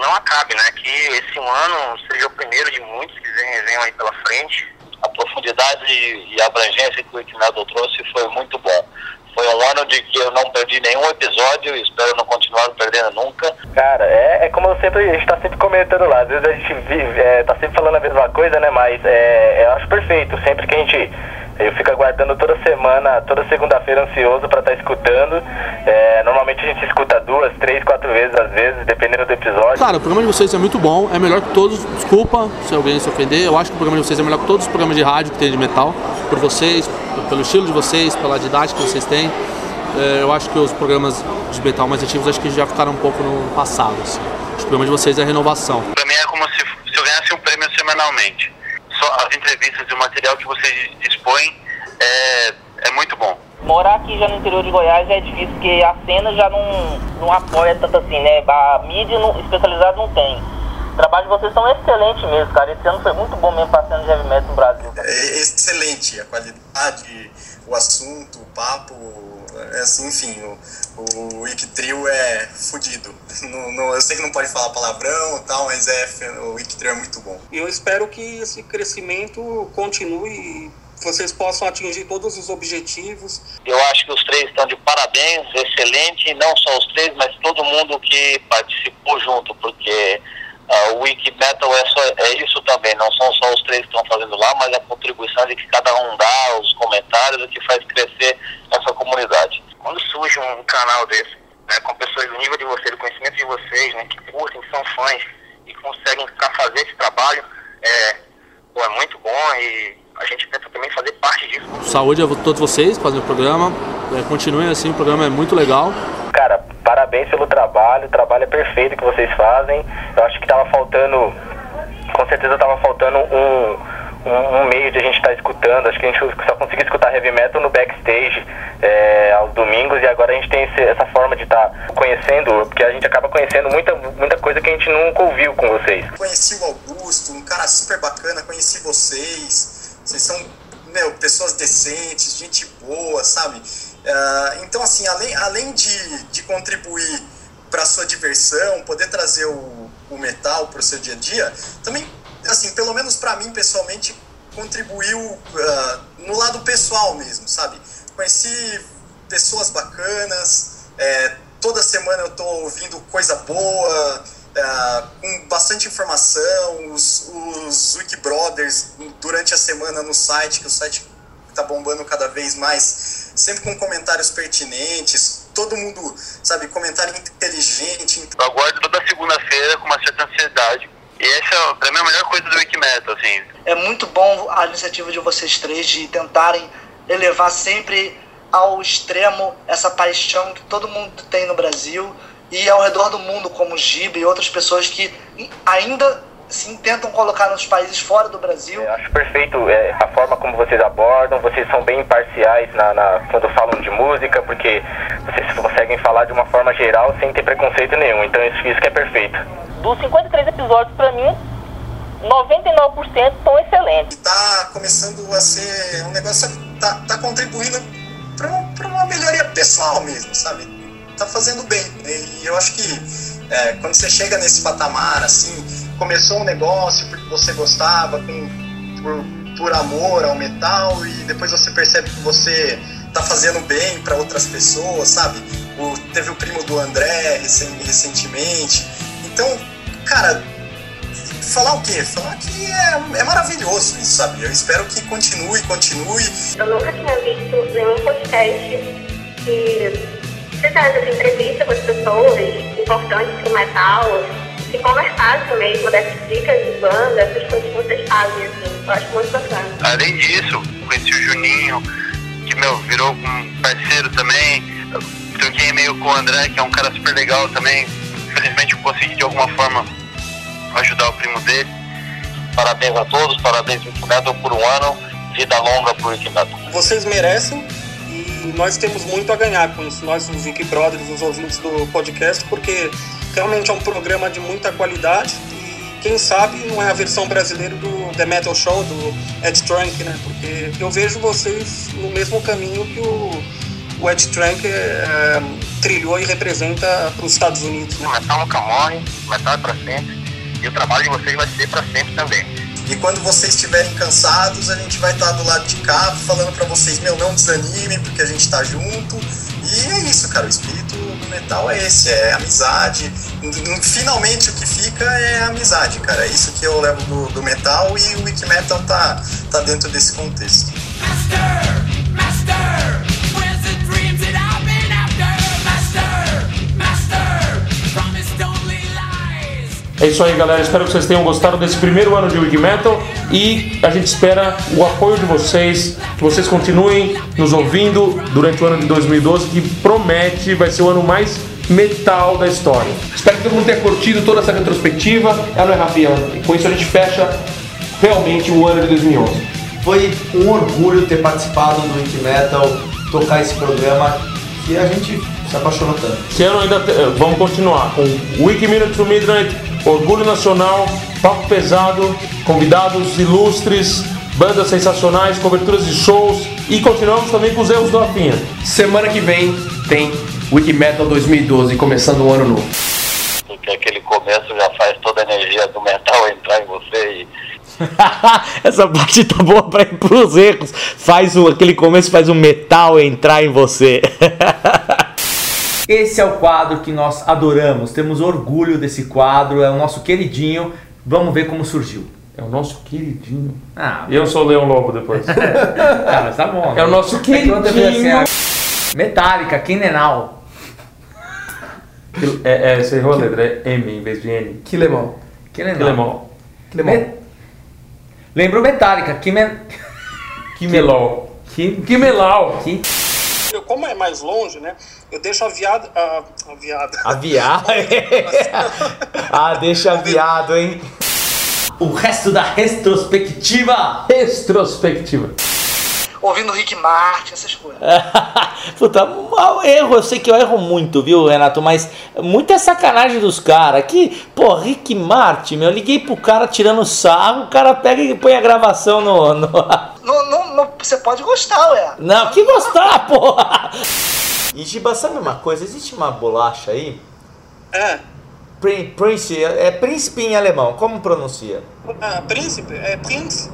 não acabe, né, que esse um ano seja o primeiro de muitos que venham, venham aí pela frente. A profundidade e a abrangência que o Equinado trouxe foi muito bom. Foi um ano de que eu não perdi nenhum episódio e espero não continuar perdendo nunca. Cara, é, é como eu sempre, a gente tá sempre comentando lá. Às vezes a gente vive, é, tá sempre falando a mesma coisa, né? Mas é, eu acho perfeito. Sempre que a gente. Eu fico aguardando toda semana, toda segunda-feira ansioso pra estar escutando. É, normalmente a gente escuta duas, três, quatro vezes às vezes, dependendo do episódio. Claro, o programa de vocês é muito bom, é melhor que todos. Desculpa se alguém se ofender, eu acho que o programa de vocês é melhor que todos os programas de rádio que tem de metal, por vocês, pelo estilo de vocês, pela didática que vocês têm. É, eu acho que os programas de metal mais antigos acho que já ficaram um pouco no passado. Assim. Acho que o programa de vocês é renovação. Pra mim é como se, se eu ganhasse um prêmio semanalmente. Só as entrevistas e o material que vocês dispõem é, é muito bom. Morar aqui já no interior de Goiás é difícil, porque a cena já não, não apoia tanto assim, né? A mídia não, especializada não tem. O trabalho de vocês são excelentes mesmo, cara. Esse ano foi muito bom mesmo passando de heavy metal no Brasil. É excelente a qualidade, o assunto, o papo, é assim, enfim, o, o Wikitrio é fudido. [laughs] Não, não, eu sei que não pode falar palavrão e tal, mas é, o Wikitrio é muito bom. E eu espero que esse crescimento continue e vocês possam atingir todos os objetivos. Eu acho que os três estão de parabéns, excelente, não só os três, mas todo mundo que participou junto, porque uh, o Wiki Metal é, só, é isso também, não são só os três que estão fazendo lá, mas a contribuição de que cada um dá, os comentários, o que faz crescer essa comunidade. Quando surge um canal desse, né, com pessoas do nível de vocês, do conhecimento de vocês, né, que curtem, que são fãs e conseguem fazer esse trabalho, é, pô, é muito bom e a gente tenta também fazer parte disso. Saúde a todos vocês fazem o programa. É, continuem assim, o programa é muito legal. Cara, parabéns pelo trabalho, o trabalho é perfeito que vocês fazem. Eu acho que tava faltando, com certeza tava faltando um, um, um meio de a gente estar escutando. Acho que a gente só conseguia escutar heavy metal no backstage é, aos domingos e agora a gente tem esse, essa forma de estar conhecendo, porque a gente acaba conhecendo muita, muita coisa que a gente nunca ouviu com vocês. Conheci o Augusto, um cara super bacana, conheci vocês. Vocês são, meu, pessoas decentes, gente boa, sabe? Uh, então, assim, além, além de, de contribuir para sua diversão, poder trazer o, o metal para o seu dia a dia, também, assim, pelo menos para mim pessoalmente, contribuiu uh, no lado pessoal mesmo, sabe? Conheci pessoas bacanas, é, toda semana eu tô ouvindo coisa boa, uh, com bastante informação, os, os Wiki Brothers durante a semana no site, que o site está bombando cada vez mais, sempre com comentários pertinentes, todo mundo, sabe, comentário inteligente. Eu aguardo toda segunda-feira com uma certa ansiedade. E essa, pra mim, é a melhor coisa do Wikimetal, assim. É muito bom a iniciativa de vocês três de tentarem elevar sempre ao extremo essa paixão que todo mundo tem no Brasil e ao redor do mundo, como o Giba e outras pessoas que ainda sim tentam colocar nos países fora do Brasil. Eu acho perfeito é, a forma como vocês abordam, vocês são bem imparciais na, na, quando falam de música, porque vocês conseguem falar de uma forma geral sem ter preconceito nenhum, então isso, isso que é perfeito. Dos 53 episódios, para mim, 99% estão excelentes. Tá começando a ser um negócio que tá, tá contribuindo para uma melhoria pessoal mesmo, sabe? Tá fazendo bem. E eu acho que é, quando você chega nesse patamar, assim, começou um negócio porque você gostava, com, por, por amor ao metal, e depois você percebe que você tá fazendo bem para outras pessoas, sabe? O, teve o primo do André recen, recentemente. Então, cara, falar o quê? Falar que é, é maravilhoso isso, sabe? Eu espero que continue, continue. Eu nunca tinha visto nenhum podcast que fizesse essa entrevista com as pessoas importantes do metal, que conversasse mesmo dessas dicas de banda, essas coisas que vocês fazem, assim. Eu acho muito bacana. Além disso, conheci o Juninho, que, meu, virou um parceiro também. Eu Troquei e-mail com o André, que é um cara super legal também. Infelizmente eu consegui de alguma forma ajudar o primo dele. Parabéns a todos, parabéns Metal por um ano. Vida longa pro Metal. Vocês merecem e nós temos muito a ganhar com isso, nós, os Wiki Brothers, os ouvintes do podcast, porque realmente é um programa de muita qualidade e quem sabe não é a versão brasileira do The Metal Show, do Ed Trunk, né? Porque eu vejo vocês no mesmo caminho que o, o Ed Trunk é, trilhou e representa para os Estados Unidos. Né? Metal nunca morre, metal é pra sempre. E o trabalho de vocês vai ser pra sempre também. E quando vocês estiverem cansados, a gente vai estar do lado de cá falando pra vocês, meu, não desanime, porque a gente tá junto. E é isso, cara. O espírito do metal é esse, é amizade. Finalmente o que fica é amizade, cara. É isso que eu levo do, do metal e o Wiki Metal tá, tá dentro desse contexto. Master. É isso aí, galera. Espero que vocês tenham gostado desse primeiro ano de Wig Metal e a gente espera o apoio de vocês, que vocês continuem nos ouvindo durante o ano de 2012, que promete vai ser o ano mais metal da história. Espero que todo mundo tenha curtido toda essa retrospectiva. É, não é, Rafinha? E com isso a gente fecha realmente o ano de 2011. Foi um orgulho ter participado do Wiki Metal, tocar esse programa que a gente se apaixonou tanto. Esse ano ainda te- eh, vamos continuar com Wiki Minute to Midnight, Orgulho Nacional, Papo Pesado, convidados ilustres, bandas sensacionais, coberturas de shows e continuamos também com os erros do Rafinha. Semana que vem tem Wiki Metal 2012, começando um ano novo. Porque aquele começo já faz toda a energia do metal entrar em você e [laughs] Essa parte tá boa pra ir pros erros. Faz o, aquele começo, faz o metal entrar em você. [laughs] Esse é o quadro que nós adoramos. Temos orgulho desse quadro. É o nosso queridinho. Vamos ver como surgiu. É o nosso queridinho. Ah, E eu sou o Leão Lobo depois. [laughs] ah, mas tá bom. É o nosso É assim, queridinho. Metallica, Kinenal. É, é, você errou a letra, é M em vez de N. Quilemon. Kinenal. Quilemon. Me... Lembrou Metallica, Kimen... Kimelol. Ki... Kimelau. Ki... Eu, Como é mais longe, né? Eu deixo a viada. A, a viada. Aviado. [laughs] ah, deixa aviado, hein? O resto da retrospectiva. Retrospectiva. Ouvindo Rick Martin, essas coisas. [laughs] Puta, um erro, eu sei que eu erro muito, viu, Renato? Mas muita sacanagem dos caras. Que, pô, Rick Martin, meu, eu liguei pro cara tirando sarro, o cara pega e põe a gravação no. no... [laughs] Não, não, não, você pode gostar, ué. Não, que gostar, porra! E Giba, sabe uma coisa? Existe uma bolacha aí? É. Prin- Prince, é príncipe em alemão, como pronuncia? Ah, príncipe? É Prince?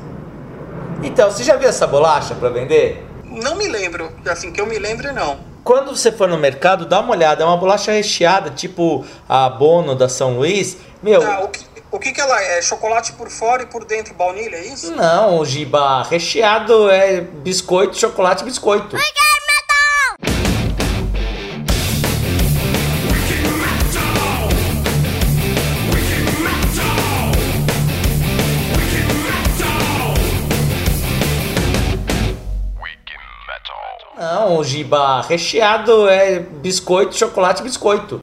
Então, você já viu essa bolacha pra vender? Não me lembro. Assim, que eu me lembre, não. Quando você for no mercado, dá uma olhada. É uma bolacha recheada, tipo a Bono da São Luís. Meu, Ah, o, que, o que que ela é? É Chocolate por fora e por dentro baunilha, é isso? não, o Giba recheado é biscoito, chocolate, biscoito. O Giba recheado é biscoito, chocolate, biscoito.